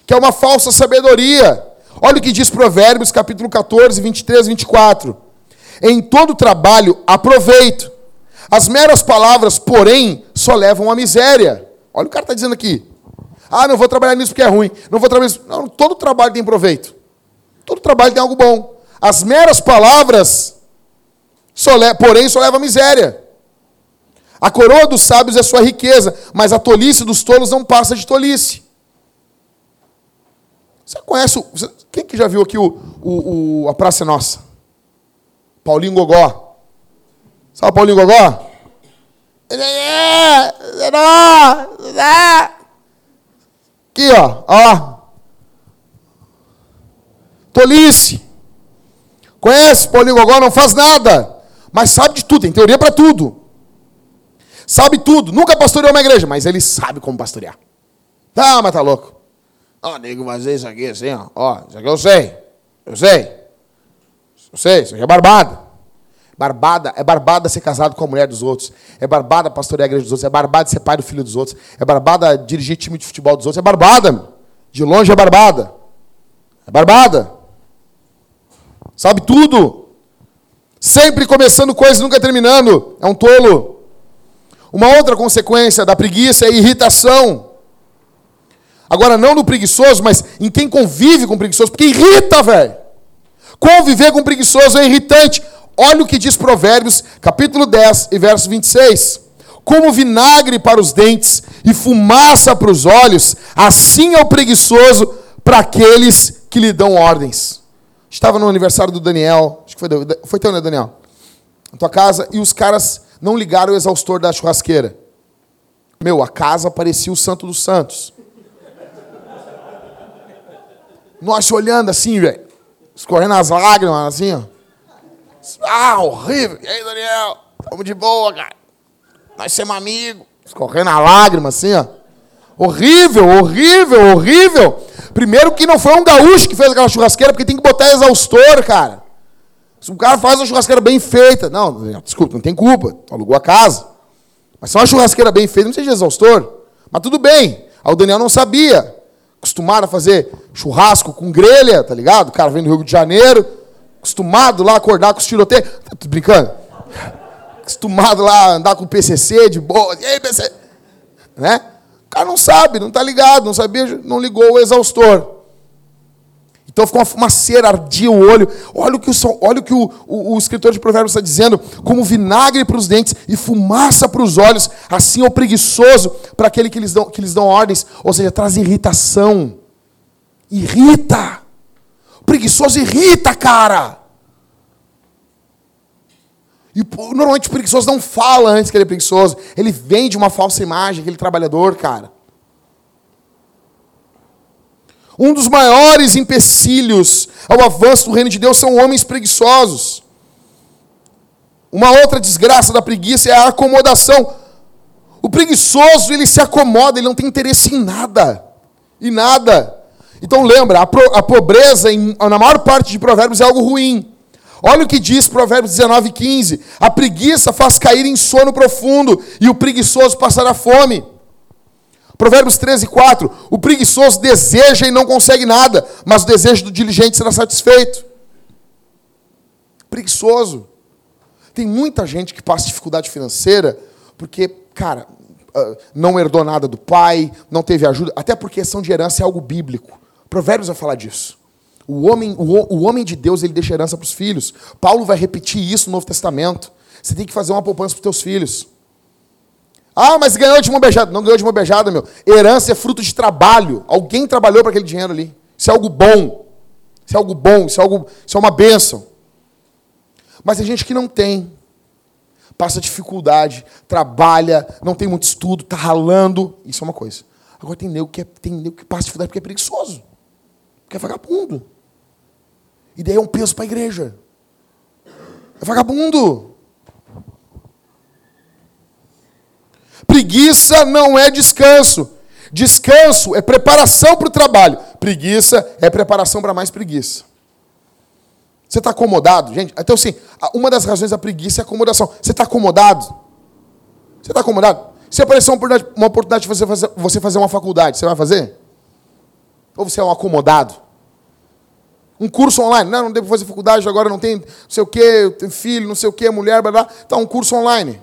que é uma falsa sabedoria. Olha o que diz Provérbios, capítulo 14, 23 e 24. Em todo trabalho, aproveito. As meras palavras, porém, só levam à miséria. Olha o cara está dizendo aqui. Ah, não vou trabalhar nisso porque é ruim. Não vou trabalhar nisso. Não, todo trabalho tem proveito. Todo trabalho tem algo bom. As meras palavras, só le... porém, só leva à miséria. A coroa dos sábios é sua riqueza, mas a tolice dos tolos não passa de tolice. Você conhece. O... Quem que já viu aqui o, o, o, a Praça Nossa? Paulinho Gogó. Sabe o Paulinho Gogó? Aqui, ó. ó. Tolice. Conhece Paulinho Gogó, não faz nada. Mas sabe de tudo, tem teoria para tudo. Sabe tudo. Nunca pastoreou uma igreja, mas ele sabe como pastorear. Tá, mas tá louco. Ó, oh, nego, fazer isso aqui assim, ó. Ó, isso aqui eu sei. Eu sei. Eu sei, isso aqui é barbada. Barbada, é barbada ser casado com a mulher dos outros. É barbada pastorear a igreja dos outros. É barbada ser pai do filho dos outros. É barbada dirigir time de futebol dos outros. É barbada. De longe é barbada. É barbada. Sabe tudo. Sempre começando coisas, nunca terminando. É um tolo. Uma outra consequência da preguiça é irritação. Agora, não no preguiçoso, mas em quem convive com preguiçoso, porque irrita, velho. Conviver com preguiçoso é irritante. Olha o que diz Provérbios, capítulo 10 e verso 26. Como vinagre para os dentes e fumaça para os olhos, assim é o preguiçoso para aqueles que lhe dão ordens. Estava no aniversário do Daniel, acho que foi, foi teu, né, Daniel? Na tua casa, e os caras não ligaram o exaustor da churrasqueira. Meu, a casa parecia o santo dos santos. Nós olhando assim, velho, escorrendo as lágrimas, assim, ó. Ah, horrível. E aí, Daniel? Tamo de boa, cara. Nós somos amigos. Escorrendo a lágrima, assim, ó. Horrível, horrível, horrível. Primeiro que não foi um gaúcho que fez aquela churrasqueira, porque tem que botar exaustor, cara. Se um cara faz uma churrasqueira bem feita, não, desculpa, não tem culpa, alugou a casa. Mas se é uma churrasqueira bem feita, não seja exaustor. Mas tudo bem. Aí o Daniel não sabia. Acostumado a fazer churrasco com grelha, tá ligado? O cara vem do Rio de Janeiro, acostumado lá a acordar com os tiroteios. Tá brincando? Acostumado lá a andar com o PCC de boa. E aí, PCC? Né? O cara não sabe, não está ligado, não sabia, não ligou o exaustor. Então ficou uma fumaceira, ardia o olho. Olha o que o, olha o, que o, o, o escritor de Provérbios está dizendo: como vinagre para os dentes e fumaça para os olhos, assim é o preguiçoso para aquele que lhes, dão, que lhes dão ordens. Ou seja, traz irritação. Irrita. Preguiçoso irrita, cara. E normalmente o preguiçoso não fala antes que ele é preguiçoso. Ele vende uma falsa imagem, aquele trabalhador, cara. Um dos maiores empecilhos ao avanço do reino de Deus são homens preguiçosos. Uma outra desgraça da preguiça é a acomodação. O preguiçoso, ele se acomoda, ele não tem interesse em nada. Em nada. Então lembra, a, pro, a pobreza, em, na maior parte de provérbios, é algo ruim. Olha o que diz Provérbios 19, 15. A preguiça faz cair em sono profundo, e o preguiçoso passará fome. Provérbios 13, 4. O preguiçoso deseja e não consegue nada, mas o desejo do diligente será satisfeito. Preguiçoso. Tem muita gente que passa dificuldade financeira porque, cara, ah, não herdou nada do pai, não teve ajuda, até porque questão de herança é algo bíblico. Provérbios vai falar disso. O homem, o, o homem de Deus, ele deixa herança para os filhos. Paulo vai repetir isso no Novo Testamento. Você tem que fazer uma poupança para os teus filhos. Ah, mas ganhou de mão beijada. Não ganhou de mão beijada, meu. Herança é fruto de trabalho. Alguém trabalhou para aquele dinheiro ali. Isso é algo bom. Isso é algo bom, isso é, algo, isso é uma bênção. Mas tem gente que não tem. Passa dificuldade, trabalha, não tem muito estudo, está ralando. Isso é uma coisa. Agora tem nego que, é, tem nego que passa dificuldade porque é preguiçoso. Porque é vagabundo. E daí é um peso para a igreja. É vagabundo. Preguiça não é descanso. Descanso é preparação para o trabalho. Preguiça é preparação para mais preguiça. Você está acomodado, gente? Então, assim, uma das razões da preguiça é acomodação. Você está acomodado? Você está acomodado? Se aparecer uma oportunidade, de você fazer, você fazer uma faculdade, você vai fazer? Ou você é um acomodado? Um curso online. Não, não devo fazer faculdade, agora não tem não sei o quê, tem filho, não sei o quê, mulher, blá blá. Então, um curso online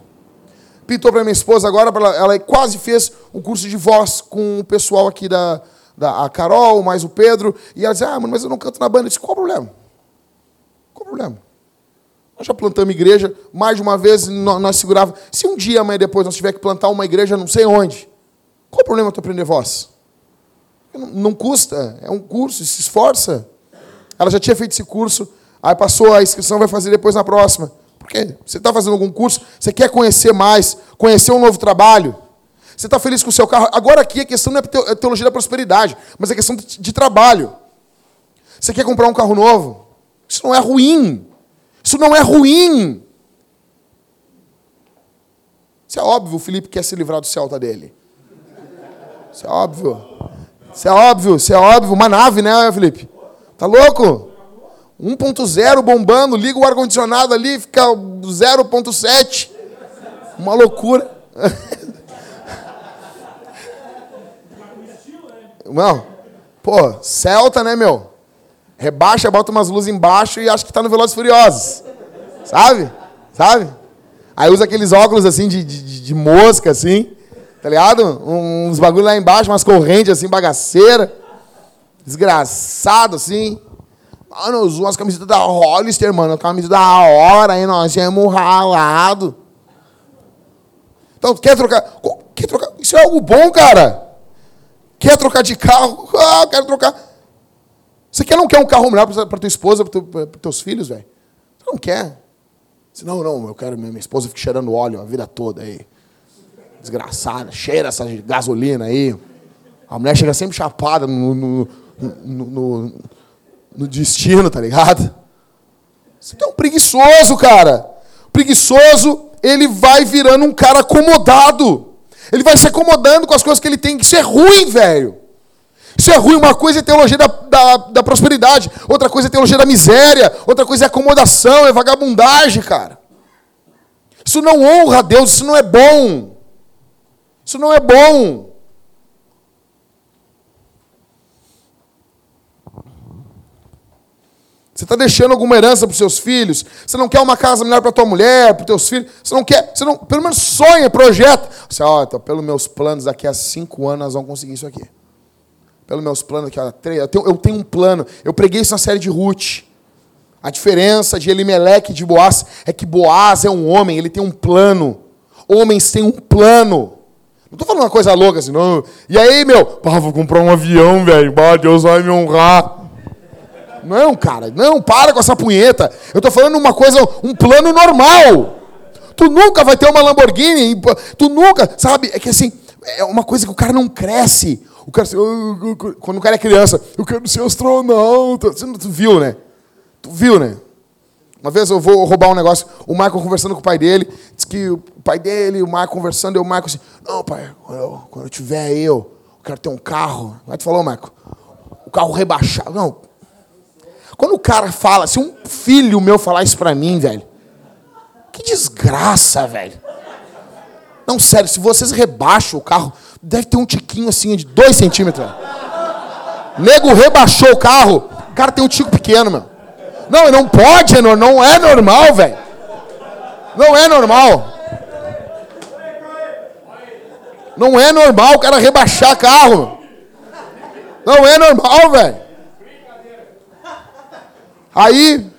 pintou para minha esposa agora, ela quase fez um curso de voz com o pessoal aqui da, da a Carol, mais o Pedro, e ela disse, ah, mas eu não canto na banda. Eu disse, qual o problema? Qual o problema? Nós já plantamos igreja, mais de uma vez nós, nós segurávamos. Se um dia, amanhã depois, nós tiver que plantar uma igreja não sei onde, qual o problema tu aprender voz? Não, custa, é um curso, se esforça. Ela já tinha feito esse curso, aí passou a inscrição, vai fazer depois na próxima. Porque você está fazendo algum curso, você quer conhecer mais, conhecer um novo trabalho. Você está feliz com o seu carro. Agora aqui a questão não é, é teologia da prosperidade, mas é questão de trabalho. Você quer comprar um carro novo? Isso não é ruim. Isso não é ruim. Isso é óbvio, o Felipe quer se livrar do Celta dele. Isso é óbvio. Isso é óbvio, isso é óbvio. Uma nave, né, Felipe? Tá louco? 1.0 bombando, liga o ar-condicionado ali, fica 0.7. Uma loucura. Não. Pô, Celta, né, meu? Rebaixa, bota umas luzes embaixo e acha que tá no Velozes Furiosos. Sabe? Sabe? Aí usa aqueles óculos assim de, de, de mosca, assim. Tá ligado? Uns bagulho lá embaixo, umas correntes assim, bagaceira. Desgraçado, assim. Mano, usou as camisetas da Hollister, mano. Camisa da hora, aí nós temos ralado. Então, quer trocar? Quer trocar? Isso é algo bom, cara. Quer trocar de carro? Ah, quero trocar. Você quer, não quer um carro melhor para tua esposa, para teu, teus filhos, velho? Você não quer. Você, não, não, eu quero minha esposa fique cheirando óleo a vida toda aí. Desgraçada, cheira essa gasolina aí. A mulher chega sempre chapada no, no, no, no no destino, tá ligado? Você é um preguiçoso, cara. Preguiçoso, ele vai virando um cara acomodado. Ele vai se acomodando com as coisas que ele tem. Isso é ruim, velho. Isso é ruim. Uma coisa é teologia da, da, da prosperidade, outra coisa é teologia da miséria, outra coisa é acomodação, é vagabundagem, cara. Isso não honra a Deus, isso não é bom. Isso não é bom. Você está deixando alguma herança para os seus filhos? Você não quer uma casa melhor para tua mulher, para os teus filhos? Você não quer? Você não, pelo menos sonha, projeta. Você, ó, então, pelos meus planos, daqui a cinco anos nós vamos conseguir isso aqui. Pelos meus planos, daqui a três, eu tenho, eu tenho um plano. Eu preguei isso na série de Ruth. A diferença de Elimeleque e de Boaz é que Boaz é um homem, ele tem um plano. Homens têm um plano. Não estou falando uma coisa louca assim, não. E aí, meu, pá, vou comprar um avião, velho. Deus vai me honrar. Não, cara, não, para com essa punheta. Eu estou falando uma coisa, um plano normal. Tu nunca vai ter uma Lamborghini, tu nunca, sabe? É que assim, é uma coisa que o cara não cresce. O cara, quando o cara é criança, eu quero ser astronauta. Tu viu, né? Tu viu, né? Uma vez eu vou roubar um negócio, o Michael conversando com o pai dele, disse que o pai dele, o Michael conversando, e o Michael assim, não, pai, quando eu, quando eu tiver aí, eu, quero ter um carro. Aí tu falou, Michael, o carro rebaixado. Não, quando o cara fala, se um filho meu falar isso pra mim, velho, que desgraça, velho. Não, sério, se vocês rebaixam o carro, deve ter um tiquinho assim de dois centímetros. Velho. Nego rebaixou o carro, o cara tem um tico pequeno, meu. Não, não pode, não é normal, velho. Não é normal. Não é normal o cara rebaixar carro. Não é normal, velho. Aí,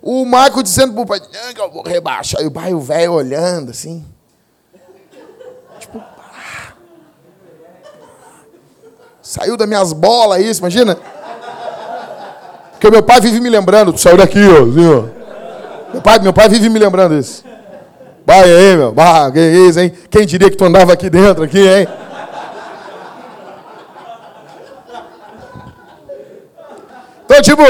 o Marco dizendo pro pai, que eu vou rebaixar. Aí o pai, o velho olhando assim. Tipo, ah. saiu das minhas bolas isso, imagina. Porque meu pai vive me lembrando, tu saiu daqui, ó, assim. Meu pai, meu pai vive me lembrando isso. Vai aí, meu. Bah, que isso, hein? Quem diria que tu andava aqui dentro, aqui, hein? Então, tipo,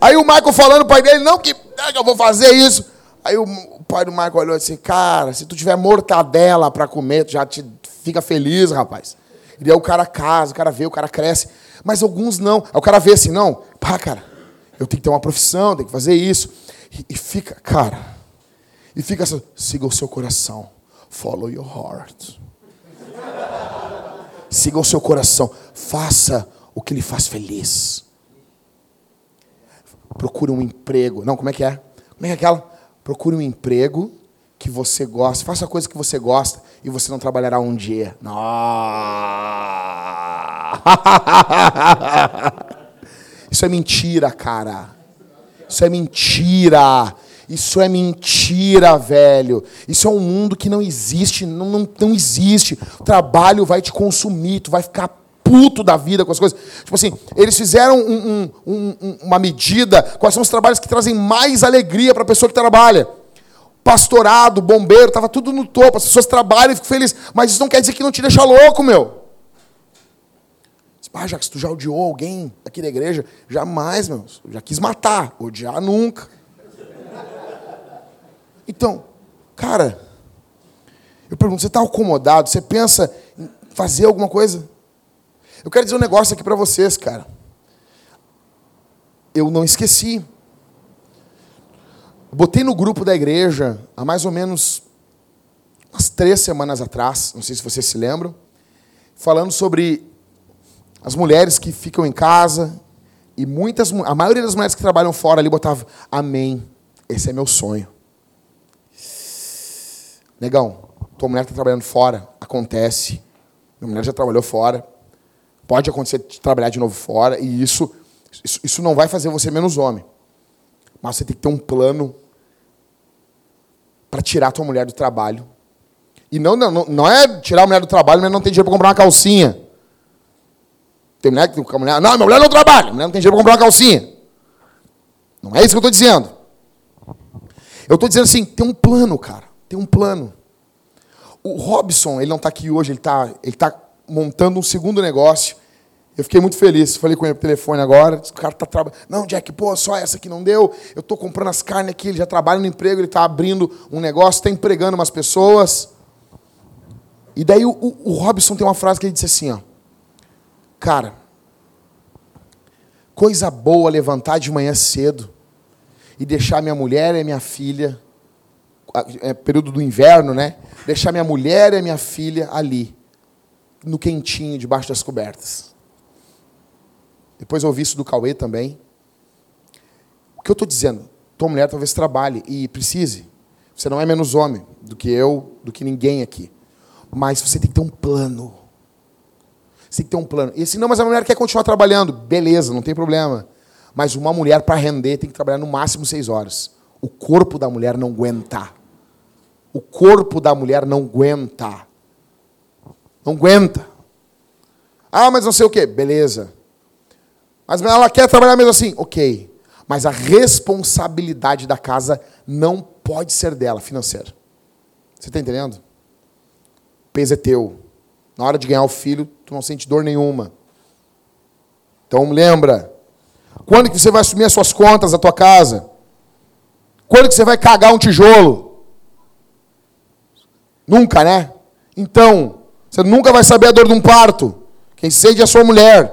aí o Michael falando pro pai dele, não que, que eu vou fazer isso. Aí o, o pai do Michael olhou assim, cara, se tu tiver mortadela para comer, tu já te fica feliz, rapaz. E aí o cara casa, o cara vê, o cara cresce. Mas alguns não. Aí o cara vê assim, não, pá, cara, eu tenho que ter uma profissão, tenho que fazer isso. E, e fica, cara, e fica assim, siga o seu coração. Follow your heart. Siga o seu coração. Faça o que lhe faz feliz. Procure um emprego. Não, como é que é? Como é que é aquela? Procure um emprego que você gosta. Faça a coisa que você gosta e você não trabalhará um dia. Não. Isso é mentira, cara. Isso é mentira. Isso é mentira, velho. Isso é um mundo que não existe, não, não, não existe. O trabalho vai te consumir, tu vai ficar puto da vida com as coisas. Tipo assim, eles fizeram um, um, um, uma medida, quais são os trabalhos que trazem mais alegria para a pessoa que trabalha. Pastorado, bombeiro, estava tudo no topo, as pessoas trabalham e ficam felizes. Mas isso não quer dizer que não te deixa louco, meu. Ah, já que tu já odiou alguém aqui da igreja, jamais, meu. Já quis matar, odiar nunca. Então, cara, eu pergunto, você está acomodado? Você pensa em fazer alguma coisa? Eu quero dizer um negócio aqui para vocês, cara. Eu não esqueci. botei no grupo da igreja há mais ou menos umas três semanas atrás, não sei se vocês se lembram, falando sobre as mulheres que ficam em casa e muitas, a maioria das mulheres que trabalham fora ali botava amém. Esse é meu sonho. Negão, tua mulher está trabalhando fora, acontece. Minha mulher já trabalhou fora. Pode acontecer de trabalhar de novo fora, e isso, isso, isso não vai fazer você menos homem. Mas você tem que ter um plano para tirar tua mulher do trabalho. E não, não, não é tirar a mulher do trabalho, mas não tem dinheiro para comprar uma calcinha. Tem mulher que a mulher, não, minha mulher não trabalha, mulher não tem dinheiro para comprar uma calcinha. Não é isso que eu estou dizendo. Eu estou dizendo assim, tem um plano, cara. Tem um plano. O Robson, ele não está aqui hoje, ele está ele tá montando um segundo negócio. Eu fiquei muito feliz. Falei com ele por telefone agora. O cara está trabalhando. Não, Jack, pô, só essa que não deu. Eu estou comprando as carnes aqui. Ele já trabalha no emprego, ele está abrindo um negócio, está empregando umas pessoas. E daí o, o, o Robson tem uma frase que ele disse assim: ó, Cara, coisa boa levantar de manhã cedo e deixar minha mulher e minha filha é, período do inverno, né? Deixar minha mulher e minha filha ali, no quentinho, debaixo das cobertas. Depois eu ouvi isso do Cauê também. O que eu estou dizendo? Tua mulher talvez trabalhe e precise. Você não é menos homem do que eu, do que ninguém aqui. Mas você tem que ter um plano. Você tem que ter um plano. E assim, não, mas a mulher quer continuar trabalhando. Beleza, não tem problema. Mas uma mulher, para render, tem que trabalhar no máximo seis horas. O corpo da mulher não aguenta. O corpo da mulher não aguenta. Não aguenta. Ah, mas não sei o quê. Beleza. Mas ela quer trabalhar mesmo assim. Ok. Mas a responsabilidade da casa não pode ser dela, financeira. Você está entendendo? O peso é teu. Na hora de ganhar o filho, tu não sente dor nenhuma. Então lembra. Quando que você vai assumir as suas contas da tua casa? Quando que você vai cagar um tijolo? Nunca, né? Então, você nunca vai saber a dor de um parto. Quem sente é a sua mulher.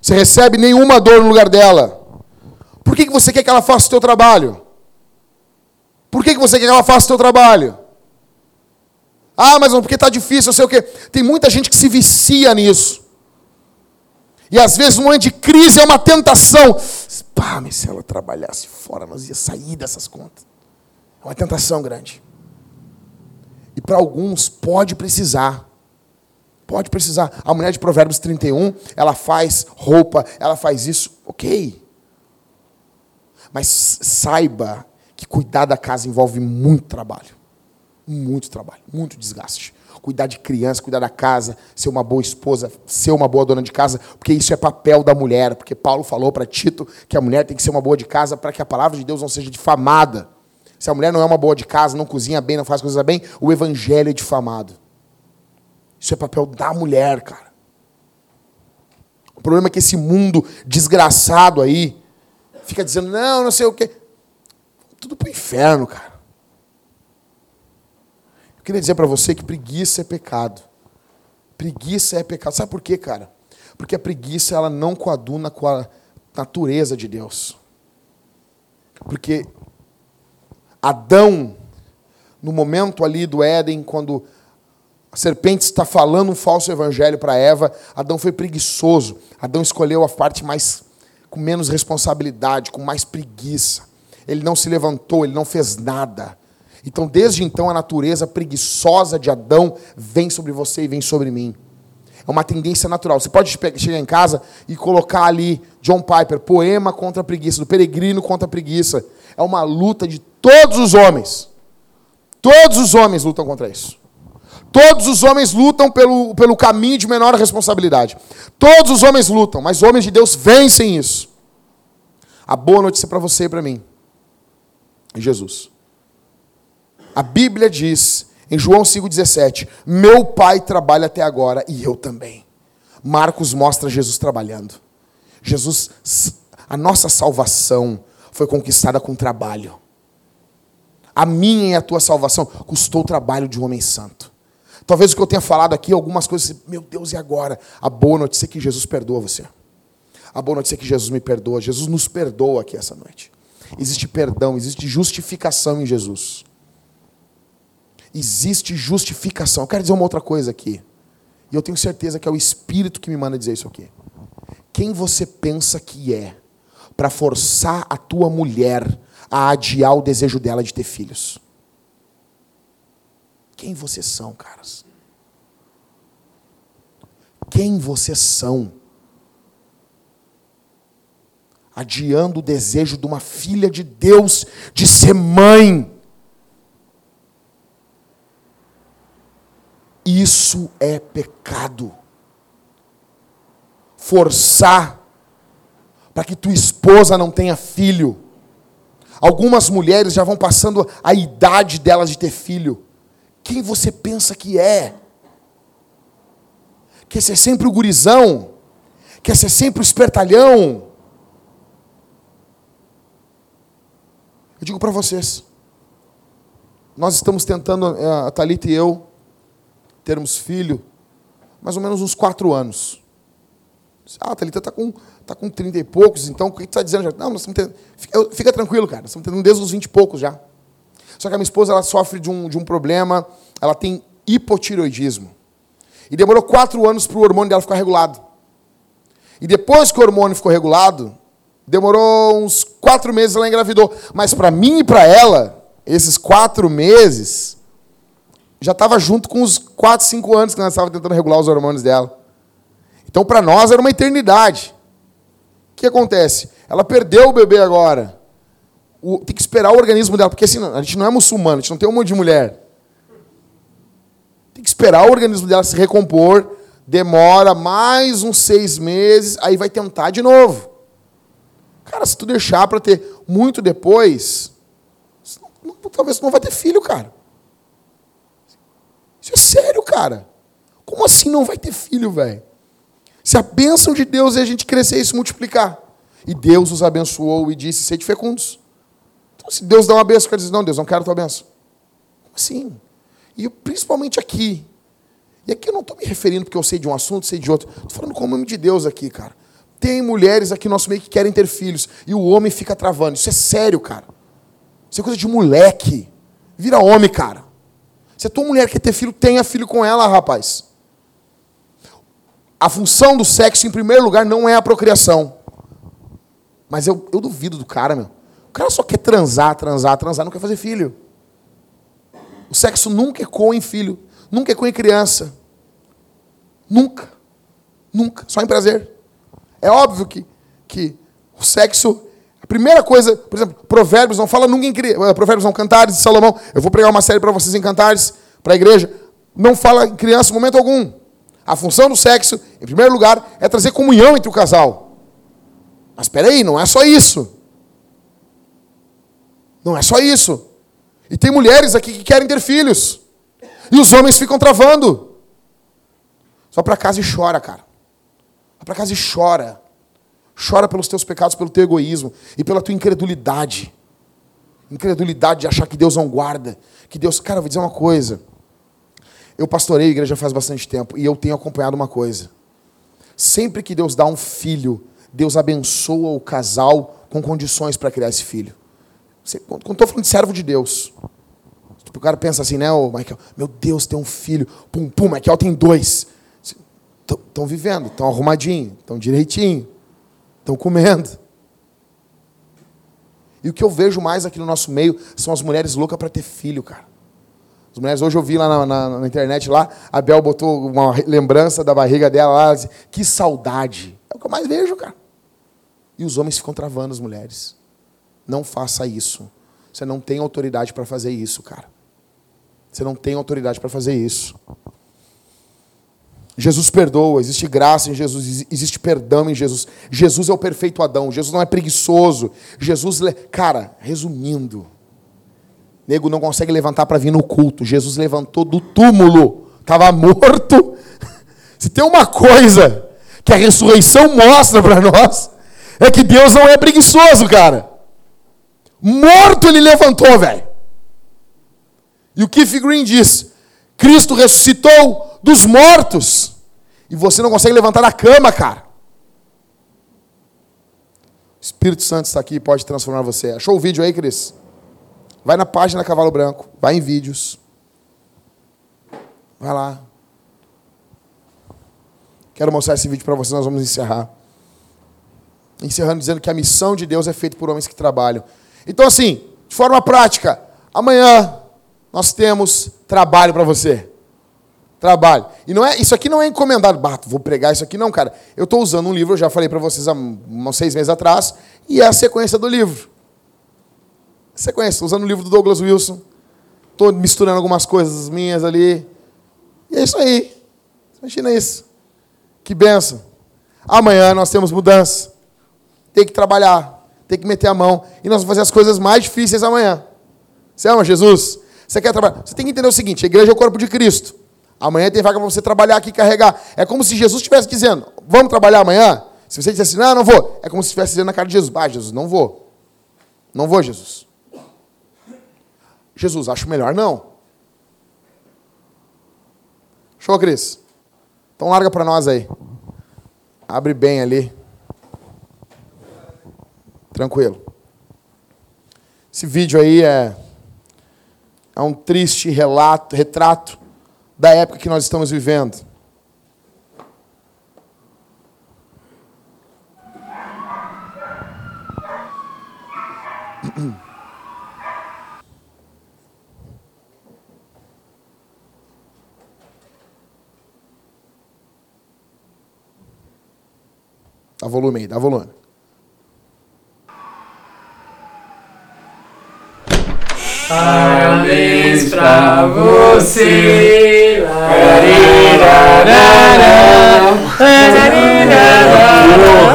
Você recebe nenhuma dor no lugar dela. Por que, que você quer que ela faça o teu trabalho? Por que, que você quer que ela faça o teu trabalho? Ah, mas porque está difícil, eu sei o quê. Tem muita gente que se vicia nisso. E às vezes, no momento de crise, é uma tentação. Pá, mas se ela trabalhasse fora, nós ia sair dessas contas. É uma tentação grande. E para alguns pode precisar. Pode precisar. A mulher de Provérbios 31, ela faz roupa, ela faz isso, ok. Mas saiba que cuidar da casa envolve muito trabalho. Muito trabalho, muito desgaste. Cuidar de criança, cuidar da casa, ser uma boa esposa, ser uma boa dona de casa, porque isso é papel da mulher. Porque Paulo falou para Tito que a mulher tem que ser uma boa de casa para que a palavra de Deus não seja difamada. Se a mulher não é uma boa de casa, não cozinha bem, não faz coisas bem, o evangelho é difamado. Isso é papel da mulher, cara. O problema é que esse mundo desgraçado aí fica dizendo, não, não sei o quê. Tudo pro inferno, cara. Eu queria dizer para você que preguiça é pecado. Preguiça é pecado. Sabe por quê, cara? Porque a preguiça ela não coaduna com a natureza de Deus. Porque Adão, no momento ali do Éden, quando a serpente está falando um falso evangelho para Eva, Adão foi preguiçoso. Adão escolheu a parte mais com menos responsabilidade, com mais preguiça. Ele não se levantou, ele não fez nada. Então, desde então, a natureza preguiçosa de Adão vem sobre você e vem sobre mim. É uma tendência natural. Você pode chegar em casa e colocar ali John Piper, poema contra a preguiça, do peregrino contra a preguiça. É uma luta de todos os homens. Todos os homens lutam contra isso. Todos os homens lutam pelo, pelo caminho de menor responsabilidade. Todos os homens lutam, mas homens de Deus vencem isso. A boa notícia para você e para mim é Jesus. A Bíblia diz, em João 5,17: Meu pai trabalha até agora e eu também. Marcos mostra Jesus trabalhando. Jesus, a nossa salvação foi conquistada com trabalho. A minha e a tua salvação custou o trabalho de um homem santo. Talvez o que eu tenha falado aqui, algumas coisas, meu Deus, e agora? A boa notícia é que Jesus perdoa você. A boa notícia é que Jesus me perdoa. Jesus nos perdoa aqui essa noite. Existe perdão, existe justificação em Jesus existe justificação. Eu quero dizer uma outra coisa aqui. E eu tenho certeza que é o Espírito que me manda dizer isso aqui. Quem você pensa que é para forçar a tua mulher a adiar o desejo dela de ter filhos? Quem vocês são, caras? Quem vocês são? Adiando o desejo de uma filha de Deus de ser mãe. Isso é pecado. Forçar para que tua esposa não tenha filho. Algumas mulheres já vão passando a idade delas de ter filho. Quem você pensa que é? Quer ser sempre o gurizão? Quer ser sempre o espertalhão? Eu digo para vocês, nós estamos tentando, eh, a Thalita e eu, termos filho, mais ou menos uns quatro anos. Ah, Thalita está com, tá com 30 e poucos, então o que está dizendo? Não, nós estamos tendo, fica, tranquilo, cara, nós estamos tendo desde os 20 e poucos já. Só que a minha esposa ela sofre de um, de um problema, ela tem hipotiroidismo. E demorou quatro anos para o hormônio dela ficar regulado. E depois que o hormônio ficou regulado, demorou uns quatro meses ela engravidou. Mas para mim e para ela, esses quatro meses já estava junto com os 4, 5 anos que nós estávamos tentando regular os hormônios dela. Então, para nós, era uma eternidade. O que acontece? Ela perdeu o bebê agora. O, tem que esperar o organismo dela, porque assim, a gente não é muçulmano, a gente não tem um monte de mulher. Tem que esperar o organismo dela se recompor, demora mais uns seis meses, aí vai tentar de novo. Cara, se tu deixar para ter muito depois, não, talvez tu não vai ter filho, cara. Isso é sério, cara. Como assim não vai ter filho, velho? Se a bênção de Deus é a gente crescer e se multiplicar. E Deus os abençoou e disse: sede fecundos. Então, se Deus dá uma bênção, quer dizer, não, Deus, não quero tua bênção. Como assim? E principalmente aqui. E aqui eu não estou me referindo porque eu sei de um assunto, sei de outro. Estou falando com o nome de Deus aqui, cara. Tem mulheres aqui no nosso meio que querem ter filhos. E o homem fica travando. Isso é sério, cara. Isso é coisa de moleque. Vira homem, cara. Se a tua mulher quer ter filho, tenha filho com ela, rapaz. A função do sexo, em primeiro lugar, não é a procriação. Mas eu, eu duvido do cara, meu. O cara só quer transar, transar, transar, não quer fazer filho. O sexo nunca ecoa em filho, nunca ecoa em criança. Nunca. Nunca. Só em prazer. É óbvio que, que o sexo. Primeira coisa, por exemplo, Provérbios não fala nunca em criança. Provérbios não, Cantares de Salomão. Eu vou pregar uma série para vocês em Cantares, para a igreja. Não fala em criança em momento algum. A função do sexo, em primeiro lugar, é trazer comunhão entre o casal. Mas espera aí, não é só isso. Não é só isso. E tem mulheres aqui que querem ter filhos. E os homens ficam travando. Só para casa e chora, cara. Vai para casa e chora. Chora pelos teus pecados, pelo teu egoísmo e pela tua incredulidade. Incredulidade de achar que Deus não guarda. Que Deus. Cara, eu vou dizer uma coisa. Eu pastorei a igreja faz bastante tempo e eu tenho acompanhado uma coisa. Sempre que Deus dá um filho, Deus abençoa o casal com condições para criar esse filho. Quando estou falando de servo de Deus. O cara pensa assim, né, ô Michael? Meu Deus, tem um filho. Pum, pum, Michael tem dois. Estão vivendo, estão arrumadinho, estão direitinho, estão comendo. E o que eu vejo mais aqui no nosso meio são as mulheres loucas para ter filho, cara. As mulheres, hoje eu vi lá na, na, na, internet lá, a Bel botou uma lembrança da barriga dela lá, assim, que saudade. É o que eu mais vejo, cara. E os homens ficam travando as mulheres. Não faça isso. Você não tem autoridade para fazer isso, cara. Você não tem autoridade para fazer isso. Jesus perdoa, existe graça em Jesus, existe perdão em Jesus. Jesus é o perfeito Adão, Jesus não é preguiçoso. Jesus, cara, resumindo, nego não consegue levantar para vir no culto. Jesus levantou do túmulo, estava morto. Se tem uma coisa que a ressurreição mostra para nós, é que Deus não é preguiçoso, cara. Morto ele levantou, velho. E o Keith Green diz: Cristo ressuscitou dos mortos. E você não consegue levantar da cama, cara. O Espírito Santo está aqui e pode transformar você. Achou o vídeo aí, Cris? Vai na página Cavalo Branco, vai em vídeos. Vai lá. Quero mostrar esse vídeo para vocês, nós vamos encerrar. Encerrando dizendo que a missão de Deus é feita por homens que trabalham. Então, assim, de forma prática, amanhã nós temos trabalho para você. Trabalho. E não é, isso aqui não é encomendado. Bato, vou pregar isso aqui, não, cara. Eu estou usando um livro, eu já falei para vocês há uns seis meses atrás, e é a sequência do livro. Sequência, estou usando o livro do Douglas Wilson. Estou misturando algumas coisas minhas ali. E é isso aí. Imagina isso. Que benção. Amanhã nós temos mudança. Tem que trabalhar tem que meter a mão. E nós vamos fazer as coisas mais difíceis amanhã. Você ama Jesus? Você quer trabalhar? Você tem que entender o seguinte: a igreja é o corpo de Cristo. Amanhã tem vaga para você trabalhar aqui carregar. É como se Jesus estivesse dizendo: Vamos trabalhar amanhã? Se você dissesse não, não vou. É como se estivesse dizendo na cara de Jesus: Ah, Jesus, não vou. Não vou, Jesus. Jesus, acho melhor não. Show, Cris? Então larga para nós aí. Abre bem ali. Tranquilo. Esse vídeo aí é, é um triste relato, retrato da época que nós estamos vivendo. Dá volume aí, dá volume. Parabéns pra você.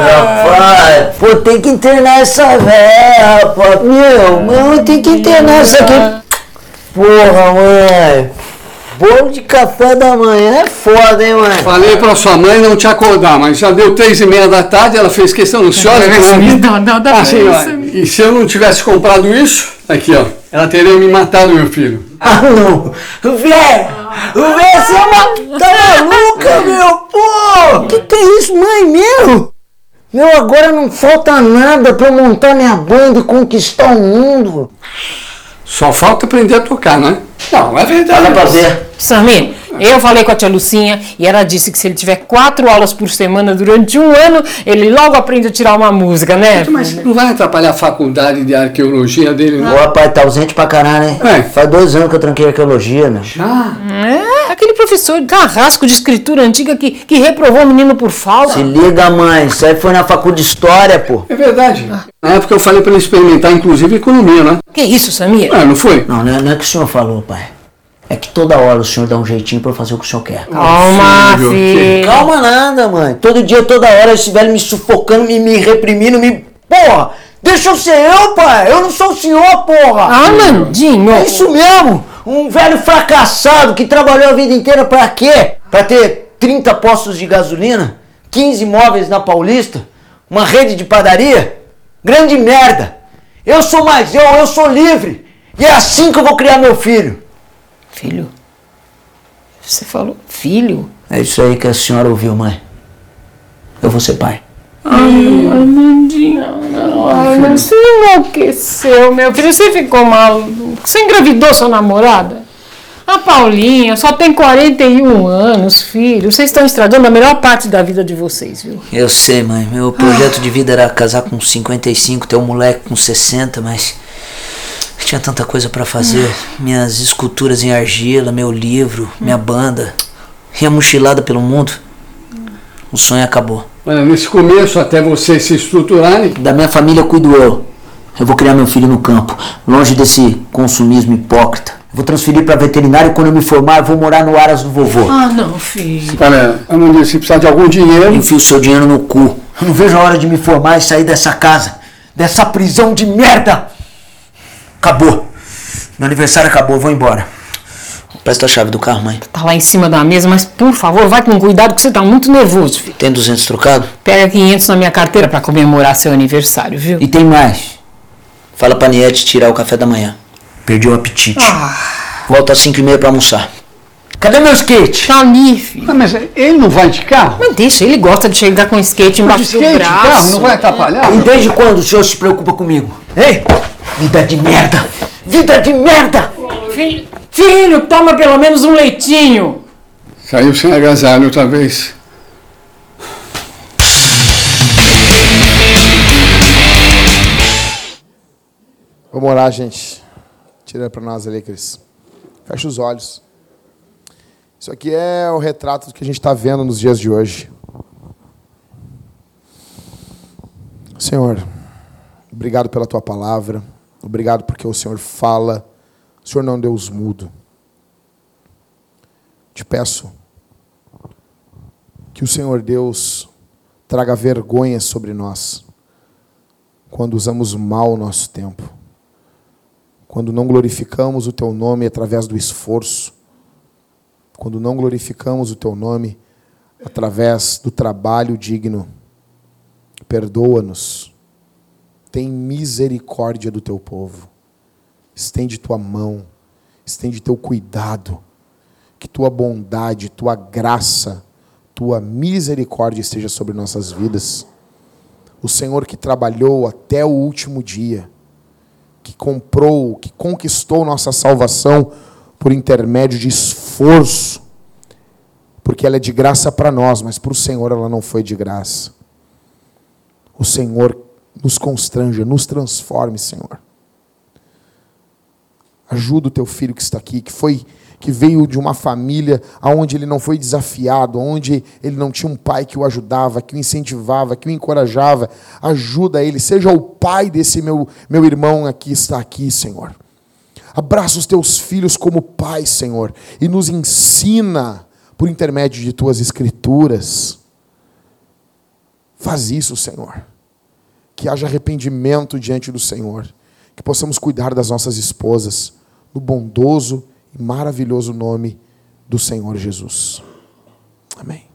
Rapaz, pô, tem que internar essa véia, rapaz. Meu, mano, tem que internar essa aqui. Porra, mãe. Bolo de café da manhã é foda, hein, mãe? Falei pra sua mãe não te acordar, mas já deu três e meia da tarde, ela fez questão, não senhora, Não, não, dá assim, ó, E se eu não tivesse comprado isso, aqui, ó, ela teria me matado, meu filho. Ah, não. Véi, véi, você é uma... Tá maluca, meu, pô. Que que é isso, mãe, meu? Meu, agora não falta nada pra eu montar minha banda e conquistar o mundo. Só falta aprender a tocar, né? Não, é verdade. Fala pra ver. Samir, eu falei com a tia Lucinha e ela disse que se ele tiver quatro aulas por semana durante um ano, ele logo aprende a tirar uma música, né? Mas não vai atrapalhar a faculdade de arqueologia dele, Ô, não? rapaz, tá ausente pra caralho, né? É. Faz dois anos que eu tranquei arqueologia, né? Ah, É, aquele professor carrasco de escritura antiga que, que reprovou o menino por falta. Se liga, mãe, isso aí foi na faculdade de história, pô. é verdade. Na época eu falei para ele experimentar, inclusive, economia, né? Que isso, Samir? Ah, não foi? Não, não é, não é que o senhor falou, pai. É que toda hora o senhor dá um jeitinho pra eu fazer o que o senhor quer. Calma, filho, filho. Calma nada, mãe. Todo dia, toda hora, esse velho me sufocando, me, me reprimindo, me. Porra! Deixa eu ser eu, pai! Eu não sou o senhor, porra! Ah, Nandinho. É isso mesmo! Um velho fracassado que trabalhou a vida inteira pra quê? Pra ter 30 postos de gasolina, 15 imóveis na Paulista, uma rede de padaria? Grande merda! Eu sou mais eu, eu sou livre! E é assim que eu vou criar meu filho! Filho? Você falou filho? É isso aí que a senhora ouviu, mãe. Eu vou ser pai. Nandinho, não. Ai, você enlouqueceu, meu filho. Você ficou maluco. Você engravidou sua namorada? A Paulinha só tem 41 anos, filho. Vocês estão estragando a melhor parte da vida de vocês, viu? Eu sei, mãe. Meu projeto de vida era casar com 55, ter um moleque com 60, mas tinha tanta coisa pra fazer. Minhas esculturas em argila, meu livro, minha banda. E a mochilada pelo mundo. O sonho acabou. Olha, nesse começo, até vocês se estruturarem, Da minha família cuido eu. Eu vou criar meu filho no campo, longe desse consumismo hipócrita. Eu vou transferir pra veterinário e quando eu me formar, eu vou morar no Aras do vovô. Ah, não, filho. olha, eu não disse, se precisar de algum dinheiro, Enfio seu dinheiro no cu. Eu não vejo a hora de me formar e sair dessa casa. Dessa prisão de merda. Acabou. Meu aniversário acabou, eu vou embora. Presta a chave do carro, mãe. Tá lá em cima da mesa, mas por favor, vai com cuidado que você tá muito nervoso, filho. Tem 200 trocado? Pega 500 na minha carteira pra comemorar seu aniversário, viu? E tem mais. Fala pra Niete tirar o café da manhã. Perdi o apetite. Volta às 5 e meia pra almoçar. Cadê meu skate? Tá ali, filho. Ah, mas ele não vai de carro? Mas deixa, ele gosta de chegar com skate De embaixo do skate, braço. carro, não vai atrapalhar? E desde quando o senhor se preocupa comigo? Ei! Vida de merda! Vida de merda! Filho, filho, toma pelo menos um leitinho. Saiu sem agasalho outra vez. Vamos orar, gente. Tira para nós ali, Cris. Fecha os olhos. Isso aqui é o retrato do que a gente está vendo nos dias de hoje. Senhor, obrigado pela tua palavra. Obrigado porque o Senhor fala. O Senhor não é Deus mudo. Te peço que o Senhor Deus traga vergonha sobre nós quando usamos mal o nosso tempo quando não glorificamos o teu nome através do esforço, quando não glorificamos o teu nome através do trabalho digno. Perdoa-nos. Tem misericórdia do teu povo. Estende tua mão, estende teu cuidado. Que tua bondade, tua graça, tua misericórdia esteja sobre nossas vidas. O Senhor que trabalhou até o último dia que comprou, que conquistou nossa salvação por intermédio de esforço, porque ela é de graça para nós, mas para o Senhor ela não foi de graça. O Senhor nos constranja, nos transforme, Senhor. Ajuda o teu filho que está aqui, que foi que veio de uma família onde ele não foi desafiado, onde ele não tinha um pai que o ajudava, que o incentivava, que o encorajava. Ajuda ele, seja o pai desse meu, meu irmão aqui, está aqui, Senhor. Abraça os teus filhos como pai, Senhor, e nos ensina por intermédio de tuas escrituras. Faz isso, Senhor. Que haja arrependimento diante do Senhor. Que possamos cuidar das nossas esposas no bondoso maravilhoso nome do Senhor Jesus. Amém.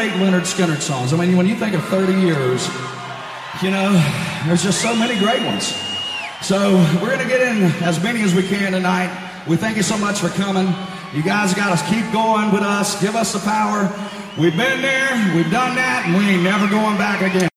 Great Leonard Skinner songs. I mean, when you think of 30 years, you know, there's just so many great ones. So we're going to get in as many as we can tonight. We thank you so much for coming. You guys got to keep going with us. Give us the power. We've been there, we've done that, and we ain't never going back again.